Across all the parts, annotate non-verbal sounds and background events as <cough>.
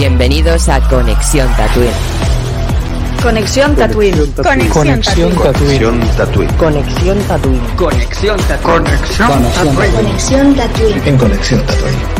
Bienvenidos a Conexión Tatooine. Conexión Tatooine. Conexión Tatooine. Conexión Tatooine. Conexión Tatooine. Conexión Tatooine. Conexión Tatooine. En Conexión Tatooine.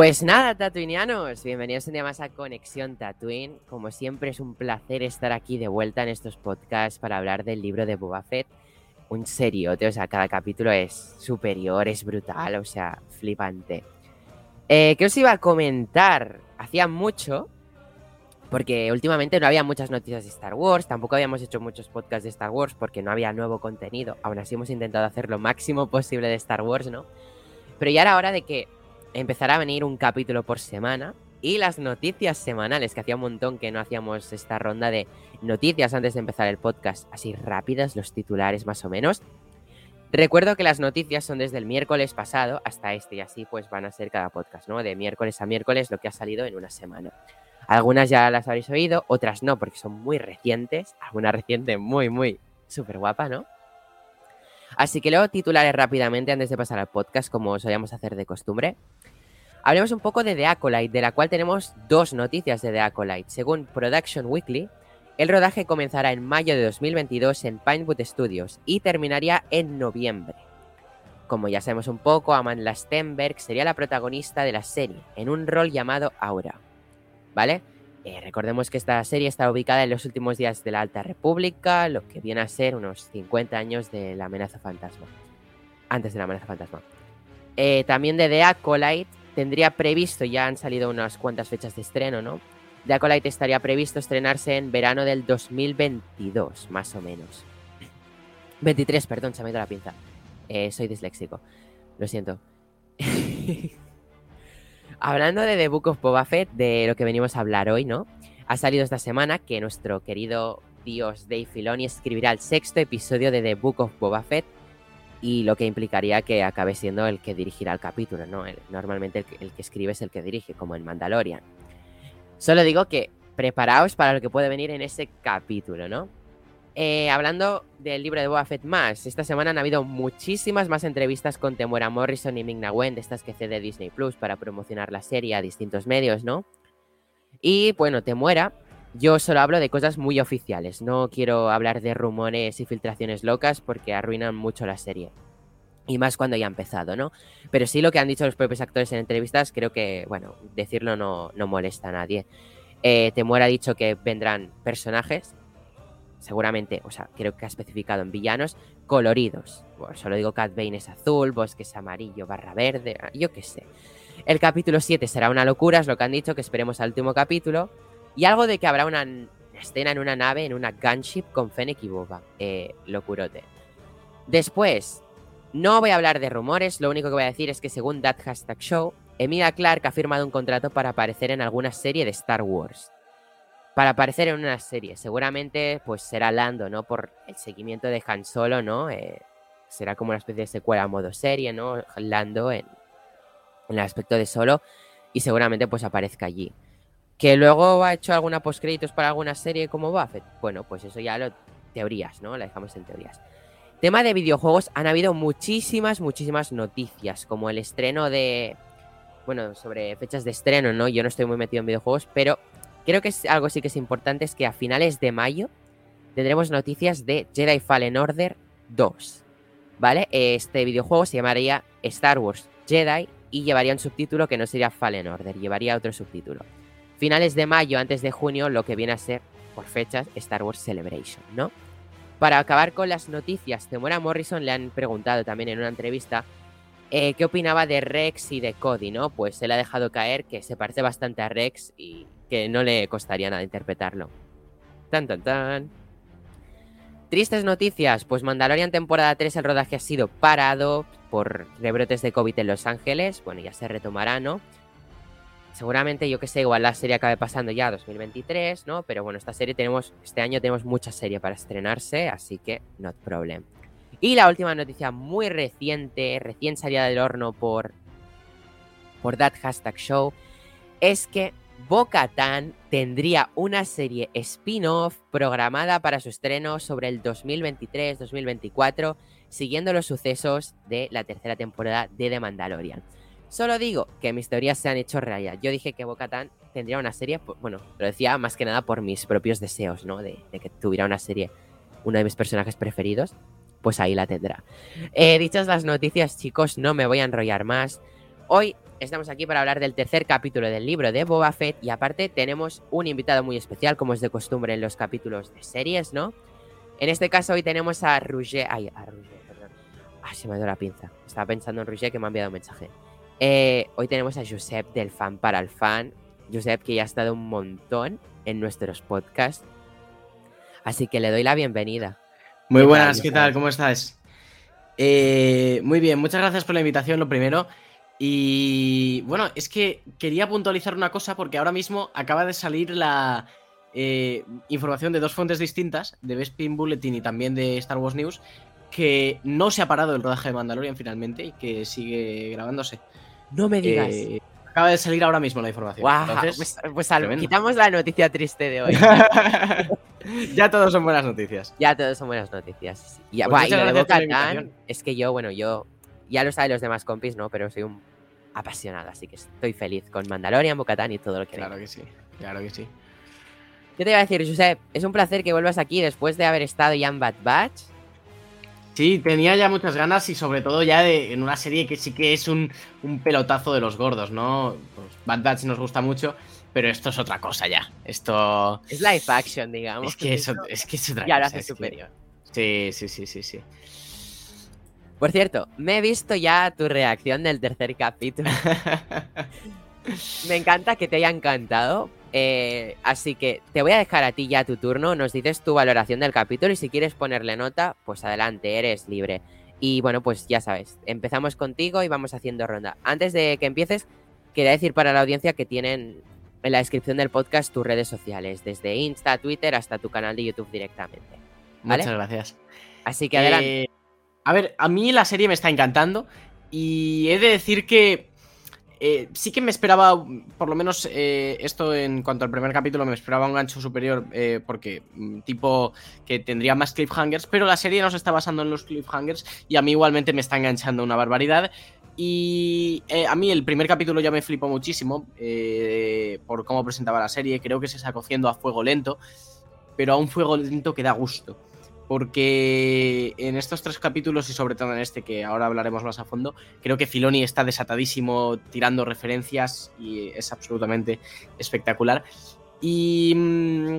Pues nada, tatuinianos, bienvenidos un día más a Conexión Tatooine. Como siempre es un placer estar aquí de vuelta en estos podcasts para hablar del libro de Boba Fett. Un seriote, o sea, cada capítulo es superior, es brutal, o sea, flipante. Eh, ¿Qué os iba a comentar? Hacía mucho, porque últimamente no había muchas noticias de Star Wars, tampoco habíamos hecho muchos podcasts de Star Wars porque no había nuevo contenido. Aún así hemos intentado hacer lo máximo posible de Star Wars, ¿no? Pero ya era hora de que empezará a venir un capítulo por semana y las noticias semanales, que hacía un montón que no hacíamos esta ronda de noticias antes de empezar el podcast, así rápidas, los titulares más o menos. Recuerdo que las noticias son desde el miércoles pasado hasta este y así pues van a ser cada podcast, ¿no? De miércoles a miércoles lo que ha salido en una semana. Algunas ya las habréis oído, otras no, porque son muy recientes. Alguna reciente muy, muy súper guapa, ¿no? Así que luego titulares rápidamente antes de pasar al podcast, como solíamos hacer de costumbre. Hablemos un poco de The Acolyte, de la cual tenemos dos noticias de The Acolyte. Según Production Weekly, el rodaje comenzará en mayo de 2022 en Pinewood Studios y terminaría en noviembre. Como ya sabemos un poco, Amanda Stenberg sería la protagonista de la serie, en un rol llamado Aura. ¿Vale? Eh, recordemos que esta serie está ubicada en los últimos días de la Alta República, lo que viene a ser unos 50 años de la amenaza fantasma. Antes de la amenaza fantasma. Eh, también de The Acolyte tendría previsto, ya han salido unas cuantas fechas de estreno, ¿no? The Acolyte estaría previsto estrenarse en verano del 2022, más o menos. 23, perdón, se me ha ido la pinza. Eh, soy disléxico, lo siento. <laughs> Hablando de The Book of Boba Fett, de lo que venimos a hablar hoy, ¿no? Ha salido esta semana que nuestro querido dios Dave Filoni escribirá el sexto episodio de The Book of Boba Fett y lo que implicaría que acabe siendo el que dirigirá el capítulo, ¿no? normalmente el que, escribe es el que dirige, como en Mandalorian. Solo digo que preparaos para lo que puede venir en ese capítulo, ¿no? Eh, hablando del libro de Boba Fett más, esta semana han habido muchísimas más entrevistas con Temuera Morrison y Ming-Na Wen, de estas que cede Disney Plus para promocionar la serie a distintos medios, ¿no? Y bueno, Temuera, yo solo hablo de cosas muy oficiales, no quiero hablar de rumores y filtraciones locas porque arruinan mucho la serie. Y más cuando ya ha empezado, ¿no? Pero sí lo que han dicho los propios actores en entrevistas, creo que, bueno, decirlo no, no molesta a nadie. Eh, Temuera ha dicho que vendrán personajes seguramente, o sea, creo que ha especificado en villanos coloridos. Bueno, solo digo Cat Bane es azul, Bosque es amarillo, barra verde, ah, yo qué sé. El capítulo 7 será una locura, es lo que han dicho, que esperemos al último capítulo. Y algo de que habrá una escena en una nave, en una gunship con Fennec y Boba. Eh, locurote. Después, no voy a hablar de rumores, lo único que voy a decir es que según That Hashtag Show, Emilia Clark ha firmado un contrato para aparecer en alguna serie de Star Wars para aparecer en una serie. Seguramente pues será Lando, ¿no? Por el seguimiento de Han Solo, ¿no? Eh, será como una especie de secuela a modo serie, ¿no? Lando en, en, el aspecto de Solo y seguramente pues aparezca allí. Que luego ha hecho alguna postcréditos para alguna serie como Buffett. Bueno, pues eso ya lo teorías, ¿no? La dejamos en teorías. Tema de videojuegos, han habido muchísimas, muchísimas noticias, como el estreno de... Bueno, sobre fechas de estreno, ¿no? Yo no estoy muy metido en videojuegos, pero Creo que es algo sí que es importante, es que a finales de mayo tendremos noticias de Jedi Fallen Order 2. ¿Vale? Este videojuego se llamaría Star Wars Jedi y llevaría un subtítulo que no sería Fallen Order, llevaría otro subtítulo. Finales de mayo, antes de junio, lo que viene a ser, por fechas, Star Wars Celebration, ¿no? Para acabar con las noticias, Temora Morrison le han preguntado también en una entrevista eh, qué opinaba de Rex y de Cody, ¿no? Pues él ha dejado caer que se parece bastante a Rex y que no le costaría nada interpretarlo. Tan, tan, tan. Tristes noticias, pues Mandalorian temporada 3 el rodaje ha sido parado por rebrotes de COVID en Los Ángeles, bueno, ya se retomará, ¿no? Seguramente, yo que sé, igual la serie acabe pasando ya a 2023, ¿no? Pero bueno, esta serie tenemos, este año tenemos mucha serie para estrenarse, así que no problem. Y la última noticia muy reciente, recién salida del horno por, por That Hashtag Show, es que Bo-Katan tendría una serie spin-off programada para su estreno sobre el 2023-2024, siguiendo los sucesos de la tercera temporada de The Mandalorian. Solo digo que mis teorías se han hecho realidad. Yo dije que Bo-Katan tendría una serie, bueno, lo decía más que nada por mis propios deseos, ¿no? De, de, que tuviera una serie, uno de mis personajes preferidos, pues ahí la tendrá. Eh, dichas las noticias, chicos, no me voy a enrollar más. Hoy estamos aquí para hablar del tercer capítulo del libro de Boba Fett y aparte tenemos un invitado muy especial, como es de costumbre en los capítulos de series, ¿no? En este caso hoy tenemos a Rouget, ay, a Rouget, perdón. Ah, se me ha ido la pinza. Estaba pensando en Rouget que me ha enviado un mensaje. Eh, hoy tenemos a Josep del fan para el fan. Josep que ya ha estado un montón en nuestros podcasts. Así que le doy la bienvenida. Muy buenas, tal, ¿qué tal? ¿Cómo estás? Eh, muy bien, muchas gracias por la invitación, lo primero. Y bueno, es que quería puntualizar una cosa porque ahora mismo acaba de salir la eh, información de dos fuentes distintas, de Bespin Bulletin y también de Star Wars News, que no se ha parado el rodaje de Mandalorian finalmente y que sigue grabándose. No me digas. Eh, acaba de salir ahora mismo la información. Wow, Entonces, pues, pues quitamos la noticia triste de hoy. <laughs> ya todos son buenas noticias. Ya todos son buenas noticias. Ya, pues y lo de es que yo, bueno, yo ya lo saben los demás compis, ¿no? Pero soy un apasionado, así que estoy feliz con Mandalorian, Bocatán y todo lo que Claro que sí, claro que sí. ¿Qué te iba a decir, Josep? Es un placer que vuelvas aquí después de haber estado ya en Bad Batch. Sí, tenía ya muchas ganas y sobre todo ya de, en una serie que sí que es un, un pelotazo de los gordos, ¿no? Pues Bad Batch nos gusta mucho, pero esto es otra cosa ya. Esto... Es live action, digamos. Es que, es, que es otra ya cosa. lo hace superior. Que... Sí, sí, sí, sí, sí. Por cierto, me he visto ya tu reacción del tercer capítulo. <laughs> me encanta que te haya encantado. Eh, así que te voy a dejar a ti ya tu turno. Nos dices tu valoración del capítulo y si quieres ponerle nota, pues adelante, eres libre. Y bueno, pues ya sabes, empezamos contigo y vamos haciendo ronda. Antes de que empieces, quería decir para la audiencia que tienen en la descripción del podcast tus redes sociales, desde Insta, Twitter hasta tu canal de YouTube directamente. ¿vale? Muchas gracias. Así que adelante. Eh, a ver, a mí la serie me está encantando y he de decir que eh, sí que me esperaba, por lo menos eh, esto en cuanto al primer capítulo, me esperaba un gancho superior eh, porque mm, tipo que tendría más cliffhangers, pero la serie no se está basando en los cliffhangers y a mí igualmente me está enganchando una barbaridad. Y eh, a mí el primer capítulo ya me flipó muchísimo por cómo presentaba la serie. Creo que se está cociendo a fuego lento, pero a un fuego lento que da gusto. Porque en estos tres capítulos y sobre todo en este que ahora hablaremos más a fondo, creo que Filoni está desatadísimo tirando referencias y es absolutamente espectacular. Y mmm,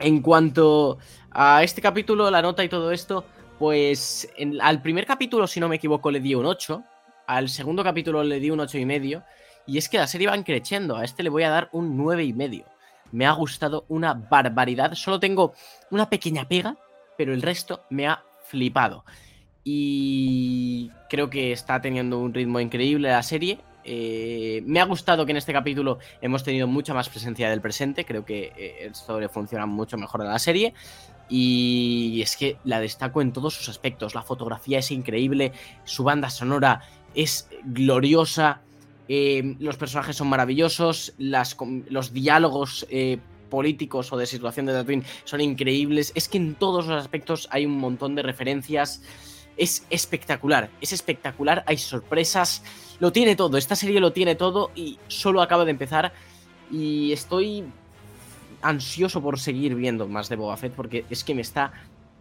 en cuanto a este capítulo, la nota y todo esto, pues al primer capítulo, si no me equivoco, le di un 8. Al segundo capítulo le di un 8 y medio. Y es que la serie va creciendo. A este le voy a dar un 9 y medio. Me ha gustado una barbaridad. Solo tengo una pequeña pega, pero el resto me ha flipado. Y creo que está teniendo un ritmo increíble la serie. Eh, me ha gustado que en este capítulo hemos tenido mucha más presencia del presente. Creo que eh, esto le funciona mucho mejor en la serie. Y es que la destaco en todos sus aspectos. La fotografía es increíble, su banda sonora es gloriosa, eh, los personajes son maravillosos, las, los diálogos eh, políticos o de situación de Tatooine son increíbles. Es que en todos los aspectos hay un montón de referencias. Es espectacular, es espectacular, hay sorpresas, lo tiene todo, esta serie lo tiene todo y solo acaba de empezar y estoy ansioso por seguir viendo más de Boba Fett porque es que me está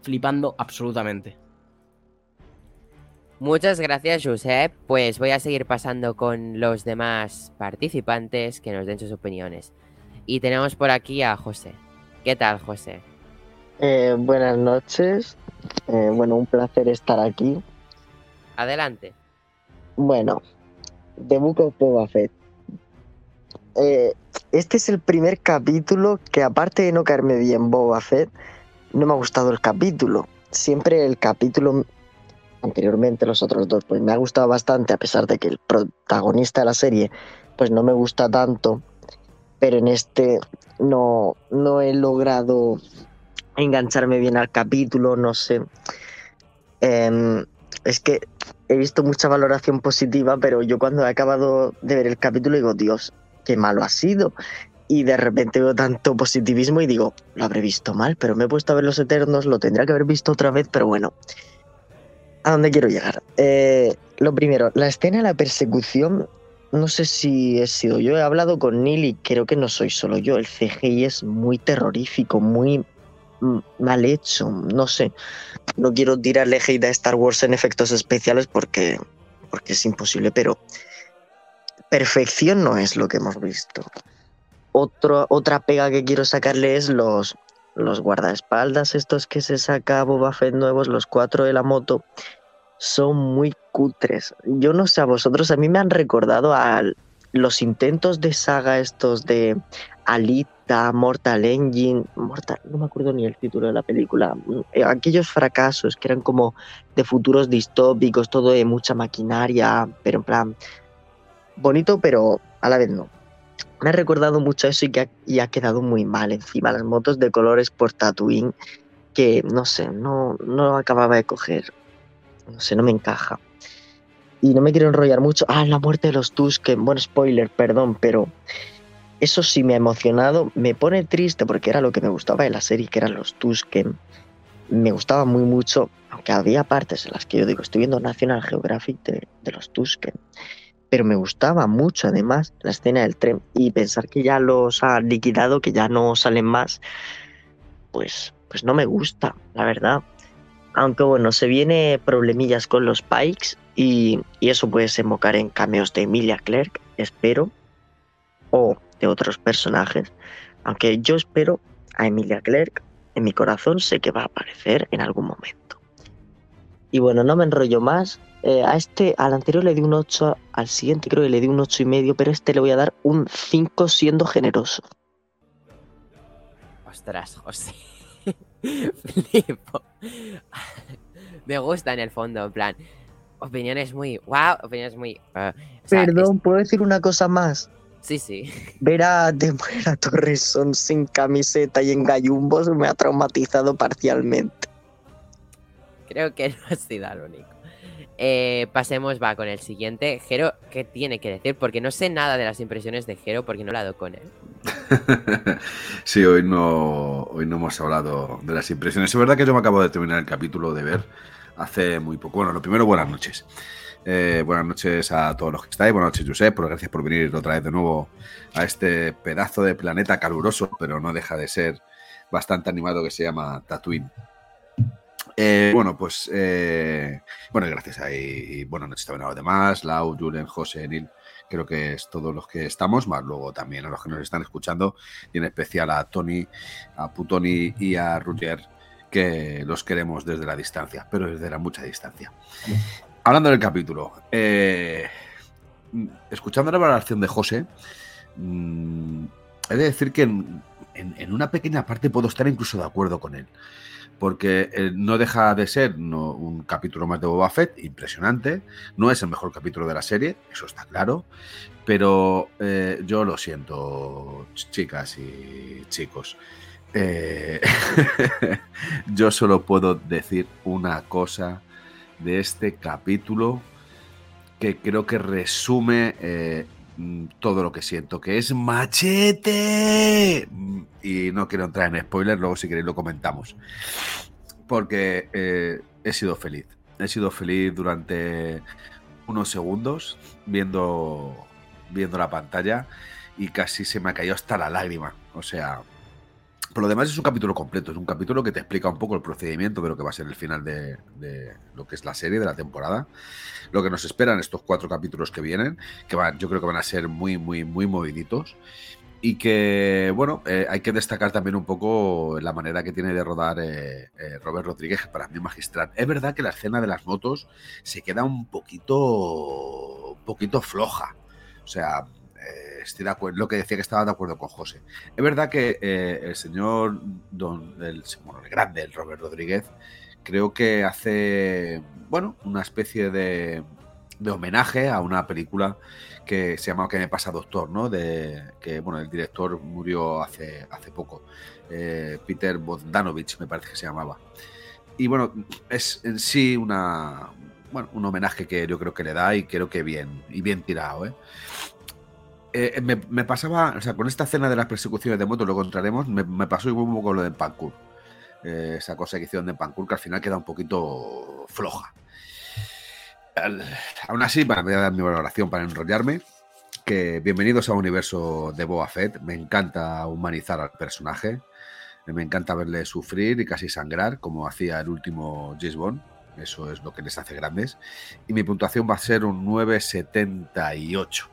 flipando absolutamente. Muchas gracias, Josep. Pues voy a seguir pasando con los demás participantes que nos den sus opiniones. Y tenemos por aquí a José. ¿Qué tal, José? Eh, buenas noches. Eh, bueno, un placer estar aquí. Adelante. Bueno, The Book of Boba Fett. Eh, este es el primer capítulo que, aparte de no caerme bien Boba Fett, no me ha gustado el capítulo. Siempre el capítulo anteriormente, los otros dos, pues me ha gustado bastante, a pesar de que el protagonista de la serie, pues no me gusta tanto. Pero en este no, no he logrado engancharme bien al capítulo, no sé. Em, es que he visto mucha valoración positiva, pero yo cuando he acabado de ver el capítulo digo, Dios, qué malo ha sido. Y de repente veo tanto positivismo y digo, lo habré visto mal, pero me he puesto a ver Los Eternos, lo tendría que haber visto otra vez, pero bueno. ¿A dónde quiero llegar? Eh, lo primero, la escena de la persecución, no sé si he sido yo, he hablado con Neil y creo que no soy solo yo, el CGI es muy terrorífico, muy mal hecho, no sé. No quiero tirarle hate a Star Wars en efectos especiales porque, porque es imposible, pero perfección no es lo que hemos visto. Otra pega que quiero sacarle es los, los guardaespaldas, estos que se saca Boba Fett nuevos, los cuatro de la moto, son muy cutres. Yo no sé a vosotros, a mí me han recordado a los intentos de saga estos de Alita, Mortal Engine, Mortal, no me acuerdo ni el título de la película, eh, aquellos fracasos que eran como de futuros distópicos, todo de mucha maquinaria, pero en plan bonito, pero a la vez no. Me ha recordado mucho eso y, ha, ha quedado muy mal encima las motos de colores por Tatooine que no sé, no, no acababa de coger. No sé, no me encaja. Y no me quiero enrollar mucho. Ah, la muerte de los Tusken. Bueno, spoiler, perdón, pero eso sí me ha emocionado. Me pone triste porque era lo que me gustaba de la serie, que eran los Tusken. Me gustaba muy mucho, aunque había partes en las que yo digo, estoy viendo National Geographic de, de los Tusken pero me gustaba mucho además la escena del tren y pensar que ya los ha liquidado, que ya no salen más, pues, pues no me gusta, la verdad. Aunque bueno, se viene problemillas con los Pikes y, eso puede desembocar en cameos de Emilia Clarke, espero, o de otros personajes. Aunque yo espero a Emilia Clarke, en mi corazón sé que va a aparecer en algún momento. Y bueno, no me enrollo más, eh, a este, al anterior le di un 8, al siguiente creo que le di un 8 y medio, pero este le voy a dar un 5 siendo generoso. Ostras, José. <laughs> Flipo. <laughs> Me gusta en el fondo, en plan. Opiniones muy. ¡Wow! Opiniones muy. uh, o sea, Perdón, ¿puedo decir una cosa más? Sí, sí. <laughs> Ver a Demuera Torreson sin camiseta y en gallumbos me ha traumatizado parcialmente. Creo que no ha sido el único. Eh, pasemos, va con el siguiente. Jero, ¿qué tiene que decir? Porque no sé nada de las impresiones de Jero porque no he hablado con él. <laughs> sí, hoy no, hoy no hemos hablado de las impresiones. Es verdad que yo me acabo de terminar el capítulo de ver hace muy poco. Bueno, lo primero, buenas noches. Eh, buenas noches a todos los que estáis. Buenas noches, Josep. Por gracias por venir otra vez de nuevo a este pedazo de planeta caluroso, pero no deja de ser bastante animado que se llama Tatooine. Eh, bueno, pues eh, bueno, gracias ahí. Buenas noches también a los demás, Lau, Julen, José, Nil. Creo que es todos los que estamos, más luego también a los que nos están escuchando, y en especial a Tony, a Putoni y a Ruger, que los queremos desde la distancia, pero desde la mucha distancia. Hablando del capítulo, eh, escuchando la valoración de José, mm, he de decir que en, en- en una pequeña parte puedo estar incluso de acuerdo con él porque eh, no deja de ser un capítulo más de Boba Fett, impresionante. No es el mejor capítulo de la serie, eso está claro. Pero eh, yo lo siento, ch- chicas y chicos. Eh, <laughs> yo solo puedo decir una cosa de este capítulo que creo que resume todo lo que siento, que es machete. Mm, Y no quiero entrar en spoilers, luego si queréis lo comentamos. Porque eh, he sido feliz. He sido feliz durante unos segundos viendo, viendo la pantalla y casi se me ha caído hasta la lágrima. O sea, Por lo demás es un capítulo completo, es un capítulo que te explica un poco el procedimiento de lo que va a ser el final de, lo que es la serie, de la temporada, lo que nos esperan estos cuatro capítulos que vienen, que van, yo creo que van a ser muy, muy, muy moviditos. Y que, bueno, eh, hay que destacar también un poco la manera que tiene de rodar eh, eh, Robert Rodríguez, para mí magistral. Es verdad que la escena de las motos se queda un poquito, un poquito floja. O sea, estoy de acuerdo, lo que decía que estaba de acuerdo con José. Es verdad que eh, el señor Don, el, bueno, el grande, el Robert Rodríguez, creo que hace, bueno, una especie de, de homenaje a una película que se llama ¿Qué me pasa, doctor? ¿no? De, que, bueno, el director murió hace, hace poco. Eh, Peter Bogdanovich, me parece que se llamaba. Y bueno, es en sí una, bueno, un homenaje que yo creo que le da y creo que bien, y bien tirado, ¿eh? Eh, me, me, pasaba, o sea, con esta escena de las persecuciones de moto, lo encontraremos, me, pasó igual un poco lo de Pancur. Eh, esa cosa que hicieron de Pancur, que al final queda un poquito floja. Aún así, para voy a dar mi valoración para enrollarme, que bienvenidos a un universo de Boba Fett. Me encanta humanizar al personaje. Me encanta verle sufrir y casi sangrar, como hacía el último James Bond. Eso es lo que les hace grandes. Y mi puntuación va a ser un 978.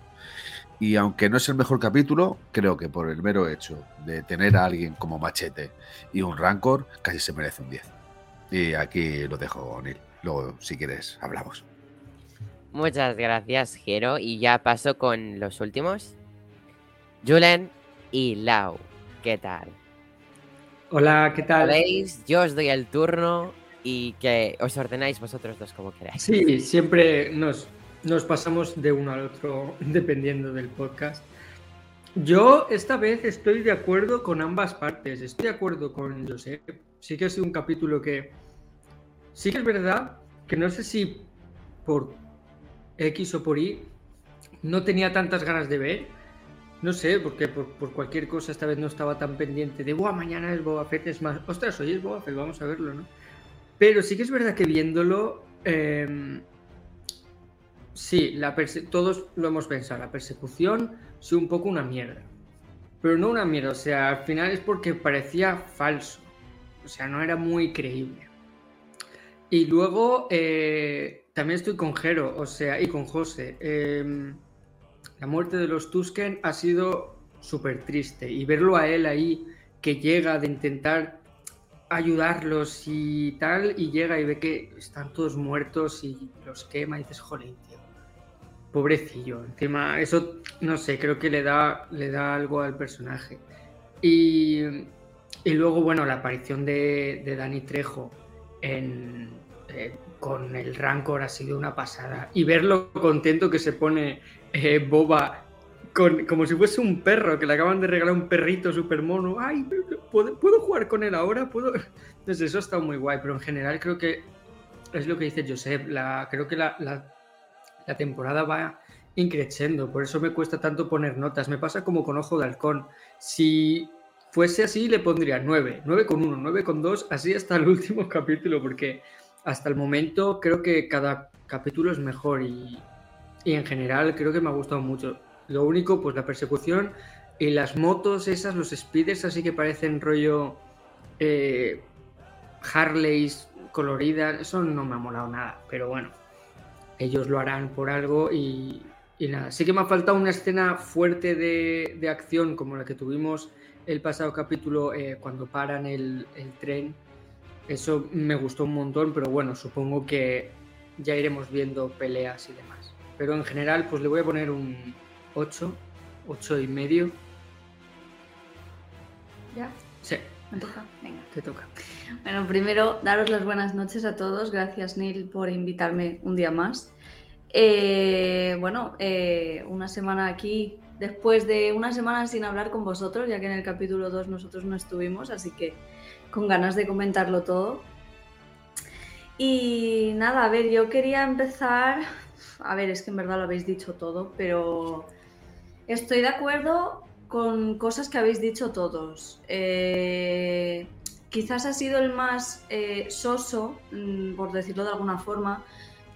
Y aunque no es el mejor capítulo, creo que por el mero hecho de tener a alguien como Machete y un Rancor, casi se merece un 10. Y aquí lo dejo, Neil. Luego, si quieres, hablamos. Muchas gracias, Jero. Y ya paso con los últimos. Julen y Lau. ¿Qué tal? Hola, ¿qué tal? ¿Veis? Yo os doy el turno y que os ordenáis vosotros dos como queráis. Sí, siempre nos, nos pasamos de uno al otro <laughs> dependiendo del podcast. Yo esta vez estoy de acuerdo con ambas partes. Estoy de acuerdo con José. Sí que ha sido un capítulo que... Sí que es verdad que no sé si por X o por Y no tenía tantas ganas de ver. No sé, porque por, por cualquier cosa esta vez no estaba tan pendiente de, Buah, mañana es Boba Fett, es más, ostras, hoy es Boba Fett, vamos a verlo, ¿no? Pero sí que es verdad que viéndolo... Eh, Sí, la todos lo hemos pensado. La persecución sí un poco una mierda. Pero no una mierda, o sea, al final es porque parecía falso. O sea, no era muy creíble. Y luego eh, también estoy con Jero, o sea, y con José. Eh, la muerte de los Tusken ha sido súper triste. Y verlo a él ahí, que llega de intentar ayudarlos y tal, y llega y ve que están todos muertos y los quema y dices, joder, pobrecillo. Encima, eso, no sé, creo que le da, le da algo al personaje. Y, y luego, bueno, la aparición de, de Dani Trejo en, eh, con el Rancor ha sido una pasada. Y ver lo contento que se pone eh, Boba, con, como si fuese un perro, que le acaban de regalar un perrito súper mono. ¡Ay! ¿puedo, ¿puedo, jugar con él ahora? ¿Puedo? Entonces, eso está muy guay, pero en general creo que es lo que dice Josep. La, creo que la la temporada va increciendo, por eso me cuesta tanto poner notas. Me pasa como con Ojo de Halcón. Si fuese así, le pondría 9, 9 con 1, 9 con 2, así hasta el <laughs> último capítulo, porque hasta el momento creo que cada capítulo es mejor y, y en general creo que me ha gustado mucho. Lo único, pues la persecución y las motos esas, los speeders así que parecen rollo eh, Harleys coloridas, eso no me ha molado nada, pero bueno, ellos lo harán por algo y, y nada. Sí que me ha faltado una escena fuerte de, de, acción como la que tuvimos el pasado capítulo eh, cuando paran el, el, tren. Eso me gustó un montón, pero bueno, supongo que ya iremos viendo peleas y demás. Pero en general, pues le voy a poner un 8, 8 y medio. ¿Ya? Sí. ¿Me toca? Venga. Te toca. Bueno, primero, daros las buenas noches a todos. Gracias, Neil, por invitarme un día más. Eh, bueno, eh, una semana aquí, después de una semana sin hablar con vosotros, ya que en el capítulo 2 nosotros no estuvimos, así que con ganas de comentarlo todo. Y nada, a ver, yo quería empezar, a ver, es que en verdad lo habéis dicho todo, pero estoy de acuerdo con cosas que habéis dicho todos. Eh, quizás ha sido el más eh, soso, mmm, por decirlo de alguna forma,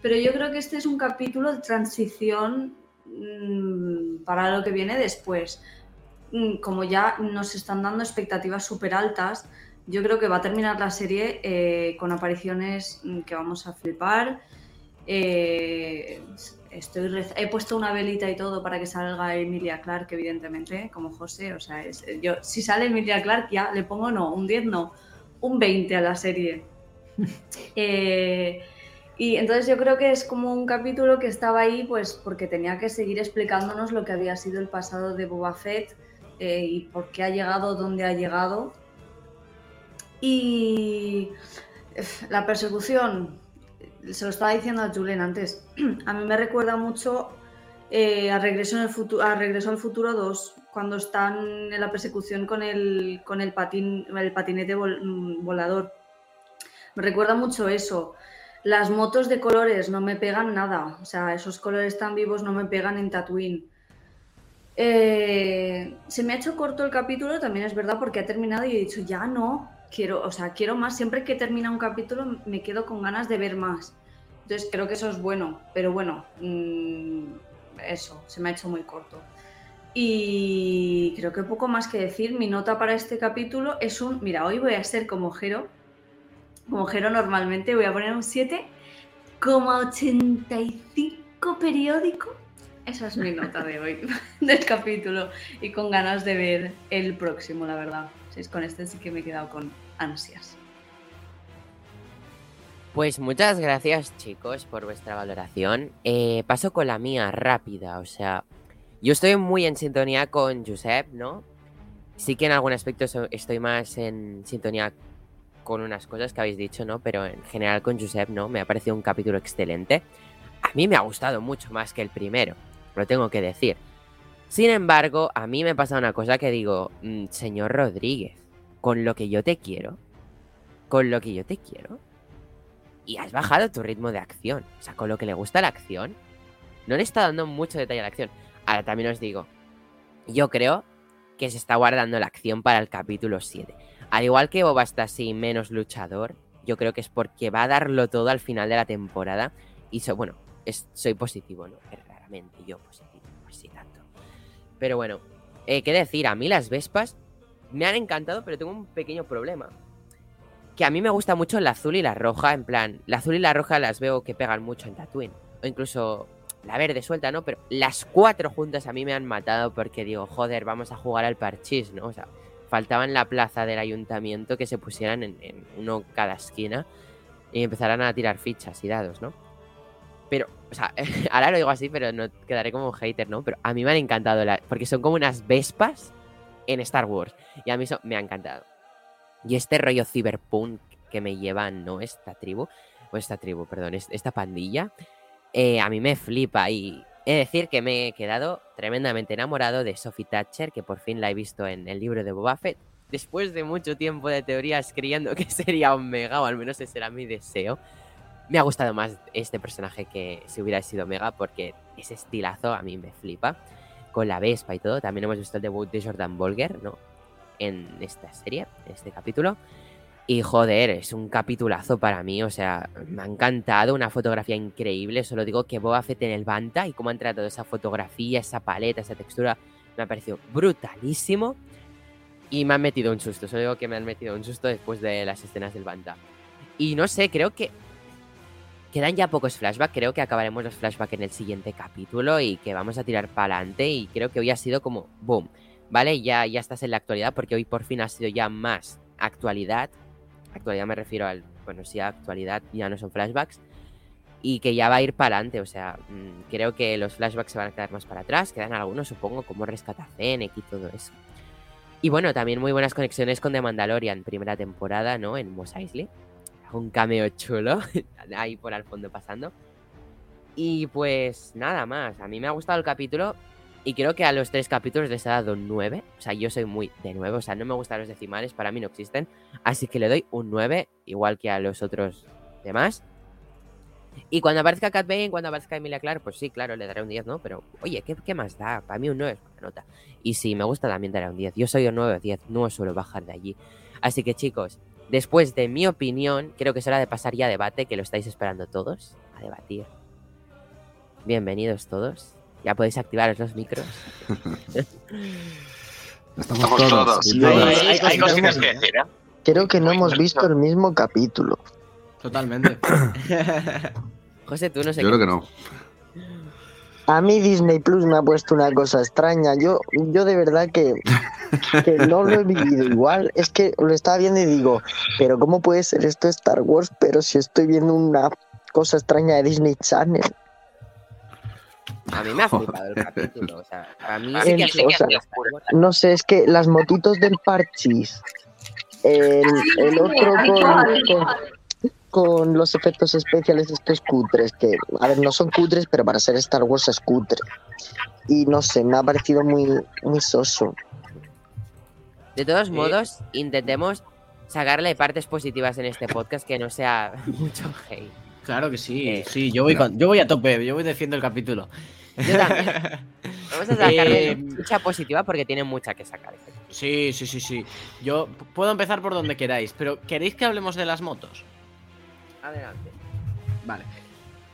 pero yo creo que este es un capítulo de transición mmm, para lo que viene después. mm, como ya nos están dando expectativas súper altas, yo creo que va a terminar la serie eh, con apariciones mm, que vamos a flipar. Eh, estoy he puesto una velita y todo para que salga Emilia Clark, evidentemente, como José. O sea, es- yo, si sale Emilia Clark, ya le pongo no, un 10 no, un 20 a la serie. <laughs> Eh, y entonces yo creo que es como un capítulo que estaba ahí, pues porque tenía que seguir explicándonos lo que había sido el pasado de Boba Fett eh, y por qué ha llegado donde ha llegado. Y la persecución, se lo estaba diciendo a Julen antes, <clears throat> a mí me recuerda mucho eh, a, Regreso en el a Regreso al Futuro 2, cuando están en la persecución con el, con el, patín, el patinete mm, volador. Me recuerda mucho eso. Las motos de colores no me pegan nada. O sea, esos colores tan vivos no me pegan en Tatooine. Eh, se me ha hecho corto el capítulo, también es verdad, porque ha terminado y he dicho, ya no, quiero, o sea, quiero más. Siempre que termina un capítulo me quedo con ganas de ver más. Entonces creo que eso es bueno, pero bueno, mm, eso, se me ha hecho muy corto. Y creo que poco más que decir. Mi nota para este capítulo es un, mira, hoy voy a ser como Jero, como Jero normalmente, voy a poner un 7, como 85 periódico. Esa es mi nota de hoy, <laughs> del capítulo. Y con ganas de ver el próximo, la verdad. Si es con este sí que me he quedado con ansias. Pues muchas gracias, chicos, por vuestra valoración. Eh, paso con la mía rápida. O sea, yo estoy muy en sintonía con Josep, ¿no? Sí que en algún aspecto estoy más en sintonía con unas cosas que habéis dicho, ¿no? Pero en general con Josep, ¿no? Me ha parecido un capítulo excelente. A mí me ha gustado mucho más que el primero, lo tengo que decir. Sin embargo, a mí me pasa una cosa que digo, "Mm, señor Rodríguez, con lo que yo te quiero, con lo que yo te quiero, y has bajado tu ritmo de acción. O sea, con lo que le gusta la acción, no le está dando mucho detalle a la acción. Ahora también os digo, yo creo que se está guardando la acción para el capítulo 7. Al igual que Boba está así menos luchador, yo creo que es porque va a darlo todo al final de la temporada. Y bueno, soy positivo, ¿no? Raramente yo positivo, así tanto. Pero bueno, eh, qué decir, a mí las Vespas me han encantado, pero tengo un pequeño problema que a mí me gusta mucho la azul y la roja, en plan, la azul y la roja las veo que pegan mucho en Tatooine, o incluso la verde suelta, ¿no? Pero las cuatro juntas a mí me han matado porque digo, joder, vamos a jugar al parchís, ¿no? O sea, faltaba en la plaza del ayuntamiento que se pusieran en, uno cada esquina y empezaran a tirar fichas y dados, ¿no? Pero, o sea, <laughs> ahora lo digo así, pero no quedaré como un hater, ¿no? Pero a mí me han encantado, porque son como unas vespas en Star Wars. Y a mí eso me ha encantado. Y este rollo cyberpunk que me llevan, ¿no? Esta tribu, o esta tribu, perdón, es- esta pandilla, eh, a mí me flipa. Y he de decir que me he quedado tremendamente enamorado de Sophie Thatcher, que por fin la he visto en el libro de Boba Fett. Después de mucho tiempo de teorías creyendo que <laughs> sería Omega, o al menos ese era mi deseo, me ha gustado más este personaje que si hubiera sido Omega, porque ese estilazo a mí me flipa. Con la Vespa y todo. También hemos visto el debut de Jordan Bolger, ¿no? En esta serie, en este capítulo. Y joder, es un capitulazo para mí. O sea, me ha encantado. Una fotografía increíble. Solo digo que Boba Fett en el Banta y cómo han tratado esa fotografía, esa paleta, esa textura. Me ha parecido brutalísimo. Y me han metido un susto. Solo digo que me han metido un susto después de las escenas del Banta. Y no sé, creo que Quedan ya pocos flashbacks, creo que acabaremos los flashbacks en el siguiente capítulo y que vamos a tirar para adelante y creo que hoy ha sido como boom, ¿vale? Ya, ya estás en la actualidad porque hoy por fin ha sido ya más actualidad. Actualidad me refiero al, bueno, sí, actualidad, ya no son flashbacks. Y que ya va a ir para adelante, o sea, mm, creo que los flashbacks se van a quedar más para atrás, quedan algunos supongo como Rescata Fennec y todo eso. Y bueno, también muy buenas conexiones con The Mandalorian, primera temporada, ¿no? En Mos Eisley un cameo chulo <laughs> ahí por al fondo pasando. Y pues nada más, a mí me ha gustado el capítulo y creo que a los tres capítulos les he dado un 9. O sea, yo soy muy de 9, o sea, no me gustan los decimales, para mí no existen. Así que le doy un 9, igual que a los otros demás. Y cuando aparezca Cat Bane, cuando aparezca Emilia Clark, pues sí, claro, le daré un 10, ¿no? Pero, oye, ¿qué, qué más da? Para mí un 9 es buena nota. Y si me gusta también daré un 10. Yo soy un 9 o 10, no suelo bajar de allí. Así que chicos, después de mi opinión, creo que es hora de pasar ya a debate, que lo estáis esperando todos, a debatir. Bienvenidos todos. Ya podéis activaros los micros. <laughs> Estamos todos. Sí, todos. hay- hay Hay cosas cositas que- decir, ¿eh? Creo que no hemos visto el mismo capítulo. Totalmente. <laughs> <laughs> José, tú no sé Yo qué- creo que no. A mí Disney Plus me ha puesto una cosa extraña. Yo, yo de verdad que, que no lo he vivido igual. Es que lo estaba viendo y digo, pero ¿cómo puede ser esto Star Wars? Pero si estoy viendo una cosa extraña de Disney Channel. A mí me ha flipado el <laughs> capítulo. O sea, a mí sí que sí que No sé, es que las motitos del parchis, el, el otro con, con, con los efectos especiales estos cutres, que, a ver, no son cutres, pero para ser Star Wars es cutre. Y no sé, me ha parecido muy, muy soso. De todos modos, intentemos sacarle partes positivas en este podcast que no sea mucho hate. Claro que sí, Eh, sí, yo voy, con- yo voy a tope, yo voy defiendo el capítulo. Yo también. <laughs> Vamos a sacarle Eh, mucha positiva porque tiene mucha que sacar. Sí, sí, sí, sí. Yo puedo empezar por donde queráis, pero ¿queréis que hablemos de las motos? Adelante. Vale.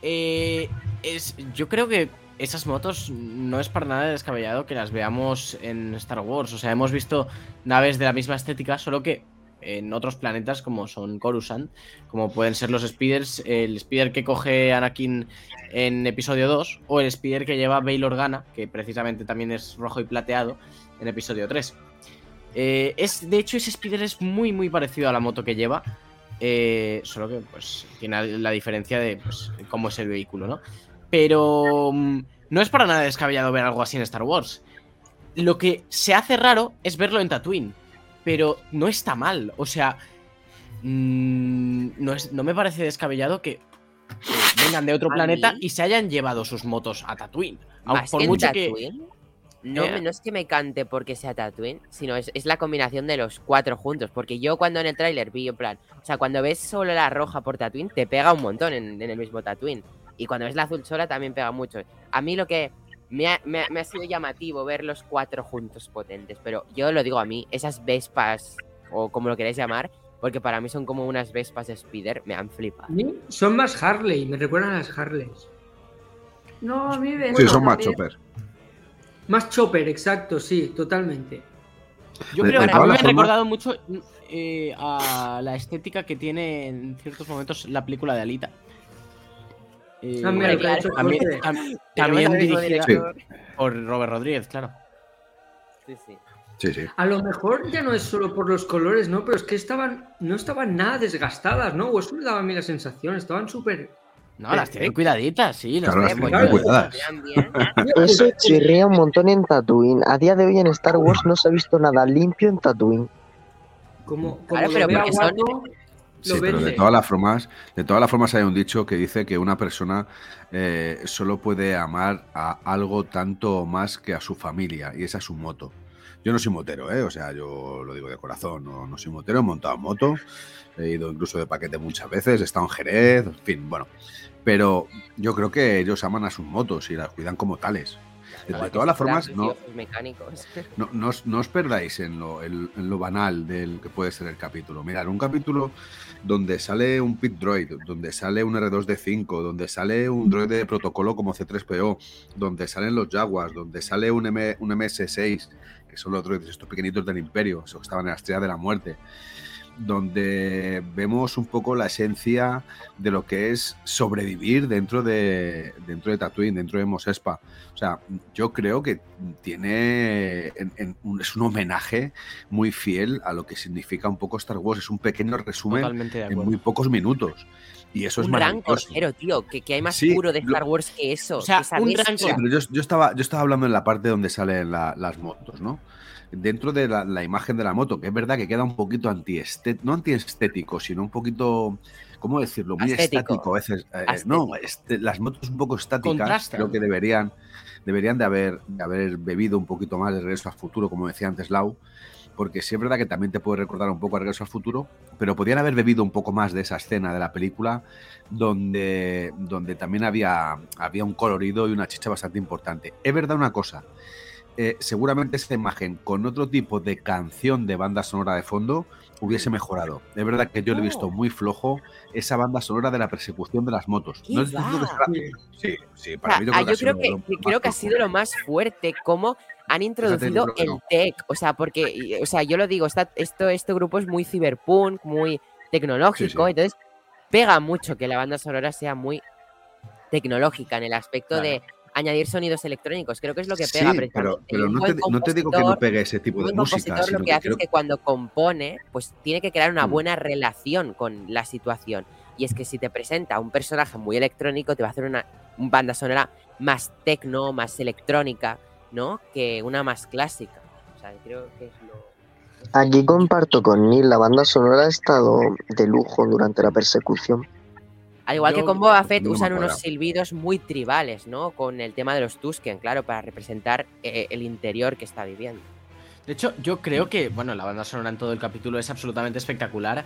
Eh, es, yo creo que esas motos no es para nada descabellado que las veamos en Star Wars. O sea, hemos visto naves de la misma estética, solo que en otros planetas como son Coruscant, como pueden ser los Speeders, el Speeder que coge Anakin en episodio 2 o el Speeder que lleva Bail Organa, que precisamente también es rojo y plateado, en episodio 3. Eh, es, de hecho, ese Speeder es muy, muy parecido a la moto que lleva. Eh, solo que pues tiene la diferencia de pues, cómo es el vehículo, ¿no? Pero mm, no es para nada descabellado ver algo así en Star Wars. Lo que se hace raro es verlo en Tatooine, pero no está mal. O sea, mm, no, es, no me parece descabellado que vengan de otro planeta mí- y se hayan llevado sus motos a Tatooine. Aun por que mucho que Tatooine, No, Eh. no es que me cante porque sea Tatooine, sino es, es la combinación de los cuatro juntos. Porque yo cuando en el tráiler vi en plan, o sea, cuando ves solo la roja por Tatooine, te pega un montón en, en el mismo Tatooine. Y cuando ves la azul sola también pega mucho. A mí lo que me ha, me ha- me ha sido llamativo ver los cuatro juntos potentes. Pero yo lo digo a mí, esas Vespas, o como lo queráis llamar, porque para mí son como unas Vespas Spider, me han flipado. Son más Harley, me recuerdan a las Harleys. No, a mí Sí, son más también. chopper. Más Chopper, exacto, sí, totalmente. Yo creo que a mí me ha recordado mucho eh, a la estética que tiene en ciertos momentos la película de Alita. Eh, Ah, mira, hecho también, dirigida por Robert Rodríguez, claro. Sí, sí. Sí, sí. A lo mejor ya no es solo por los colores, ¿no? Pero es que estaban, no estaban nada desgastadas, ¿no? O eso me daba a mí la sensación, estaban súper... No, las tiene cuidaditas, sí. las Claro, las tiene tienen muy- cuidadas. Bien. <laughs> Eso chirría un montón en Tatooine. A día de hoy en Star Wars no se ha visto nada limpio en Tatooine. Como, como Claro, lo pero vea porque son- guapo, Sí, pero de todas las formas, de todas las formas hay un dicho que dice que una persona eh, solo puede amar a algo tanto o más que a su familia, y esa es su moto. Yo no soy motero, ¿eh? o sea, yo lo digo de corazón, no, no soy motero, he montado moto, he ido incluso de paquete muchas veces, he estado en Jerez, en fin, bueno. Pero yo creo que ellos aman a sus motos y las cuidan como tales. De, de todas las formas, no, mecánicos. <laughs> no, no os, no os perdáis en lo, en- en lo banal del que puede ser el capítulo. Mirad, un capítulo donde sale un pit droid, donde sale un R2D5, donde sale un droid de protocolo como C3PO, donde salen los Jaguars, donde sale un, M, un MS6, que son los droides estos pequeñitos del Imperio, esos que estaban en la estrella de la muerte, donde vemos un poco la esencia de lo que es sobrevivir dentro de, dentro de Tatooine, dentro de Mos Espa. O sea, yo creo que tiene. en- en un- es un homenaje muy fiel a lo que significa un poco Star Wars. Es un pequeño resumen en muy pocos minutos. Y eso es un gran tío. Que, que hay más Sí, puro de Star Wars que eso. O sea, que un gran Sí, pero yo, yo estaba, yo estaba hablando en la parte donde salen la- las motos, ¿no? Dentro de la, la imagen de la moto, que es verdad que queda un poquito antiestético, no antiestético, sino un poquito, ¿cómo decirlo? Muy estático a veces. Eh, Ascético. no, este- las motos un poco estáticas, creo que deberían, deberían de, haber, de haber bebido un poquito más de Regreso al Futuro, como decía antes Lau, porque sí es verdad que también te puede recordar un poco a Regreso al Futuro, pero podían haber bebido un poco más de esa escena de la película donde, donde también había, había un colorido y una chicha bastante importante. Es verdad una cosa, eh, seguramente esa imagen con otro tipo de canción de banda sonora de fondo hubiese mejorado. Es verdad que yo lo he visto Oh. muy flojo esa banda sonora de la persecución de las motos. ¿Qué No diciendo que Sí, sí, O para sea, mí yo ah, creo que yo creo que, creo que ha sido lo más fuerte, cómo han introducido el no. tech. O sea, porque, o sea, yo lo digo, está, esto, este grupo es muy cyberpunk, muy tecnológico, sí. entonces pega mucho que la banda sonora sea muy tecnológica en el aspecto Claro. de añadir sonidos electrónicos. Creo que es lo que Sí, pega pero, precisamente. pero no, te, no te digo que no compositor- pegue ese tipo de música, compositor sino lo que que hace creo es que cuando compone, pues tiene que crear una Mm. buena relación con la situación. Y es que si te presenta un personaje muy electrónico, te va a hacer una un banda sonora más tecno, más electrónica, ¿no? Que una más clásica. O sea, creo que es lo. Aquí comparto con Neil, la banda sonora ha estado de lujo durante la persecución. Al igual que con Boba Fett no usan unos silbidos muy tribales, ¿no? Con el tema de los Tusken, claro, para representar eh, el interior que está viviendo. De hecho, yo creo que, bueno, la banda sonora en todo el capítulo es absolutamente espectacular.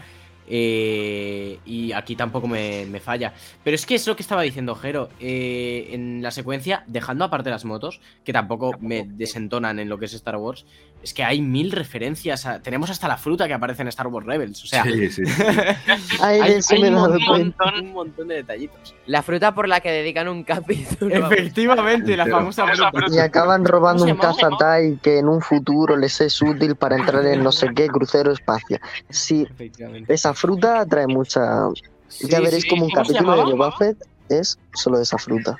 Eh, y aquí tampoco me, me falla. Pero es que es lo que estaba diciendo Jero. eh, en la secuencia, dejando aparte las motos, que tampoco me desentonan en lo que es Star Wars, es que hay mil referencias. a- tenemos hasta la fruta que aparece en Star Wars Rebels. O sea, Sí, sí, sí. <laughs> Ay, de eso me he un, montón, un montón de detallitos. La fruta por la que dedican un capítulo. Efectivamente, la famosa fruta. Y acaban robando ¿Cómo un cazatai que en un futuro les es útil para entrar en no sé qué crucero espacial. Sí, Efectivamente. Esa fruta trae mucha. Ya veréis sí, como un ¿cómo se capítulo de? Boba Fett es solo de esa fruta.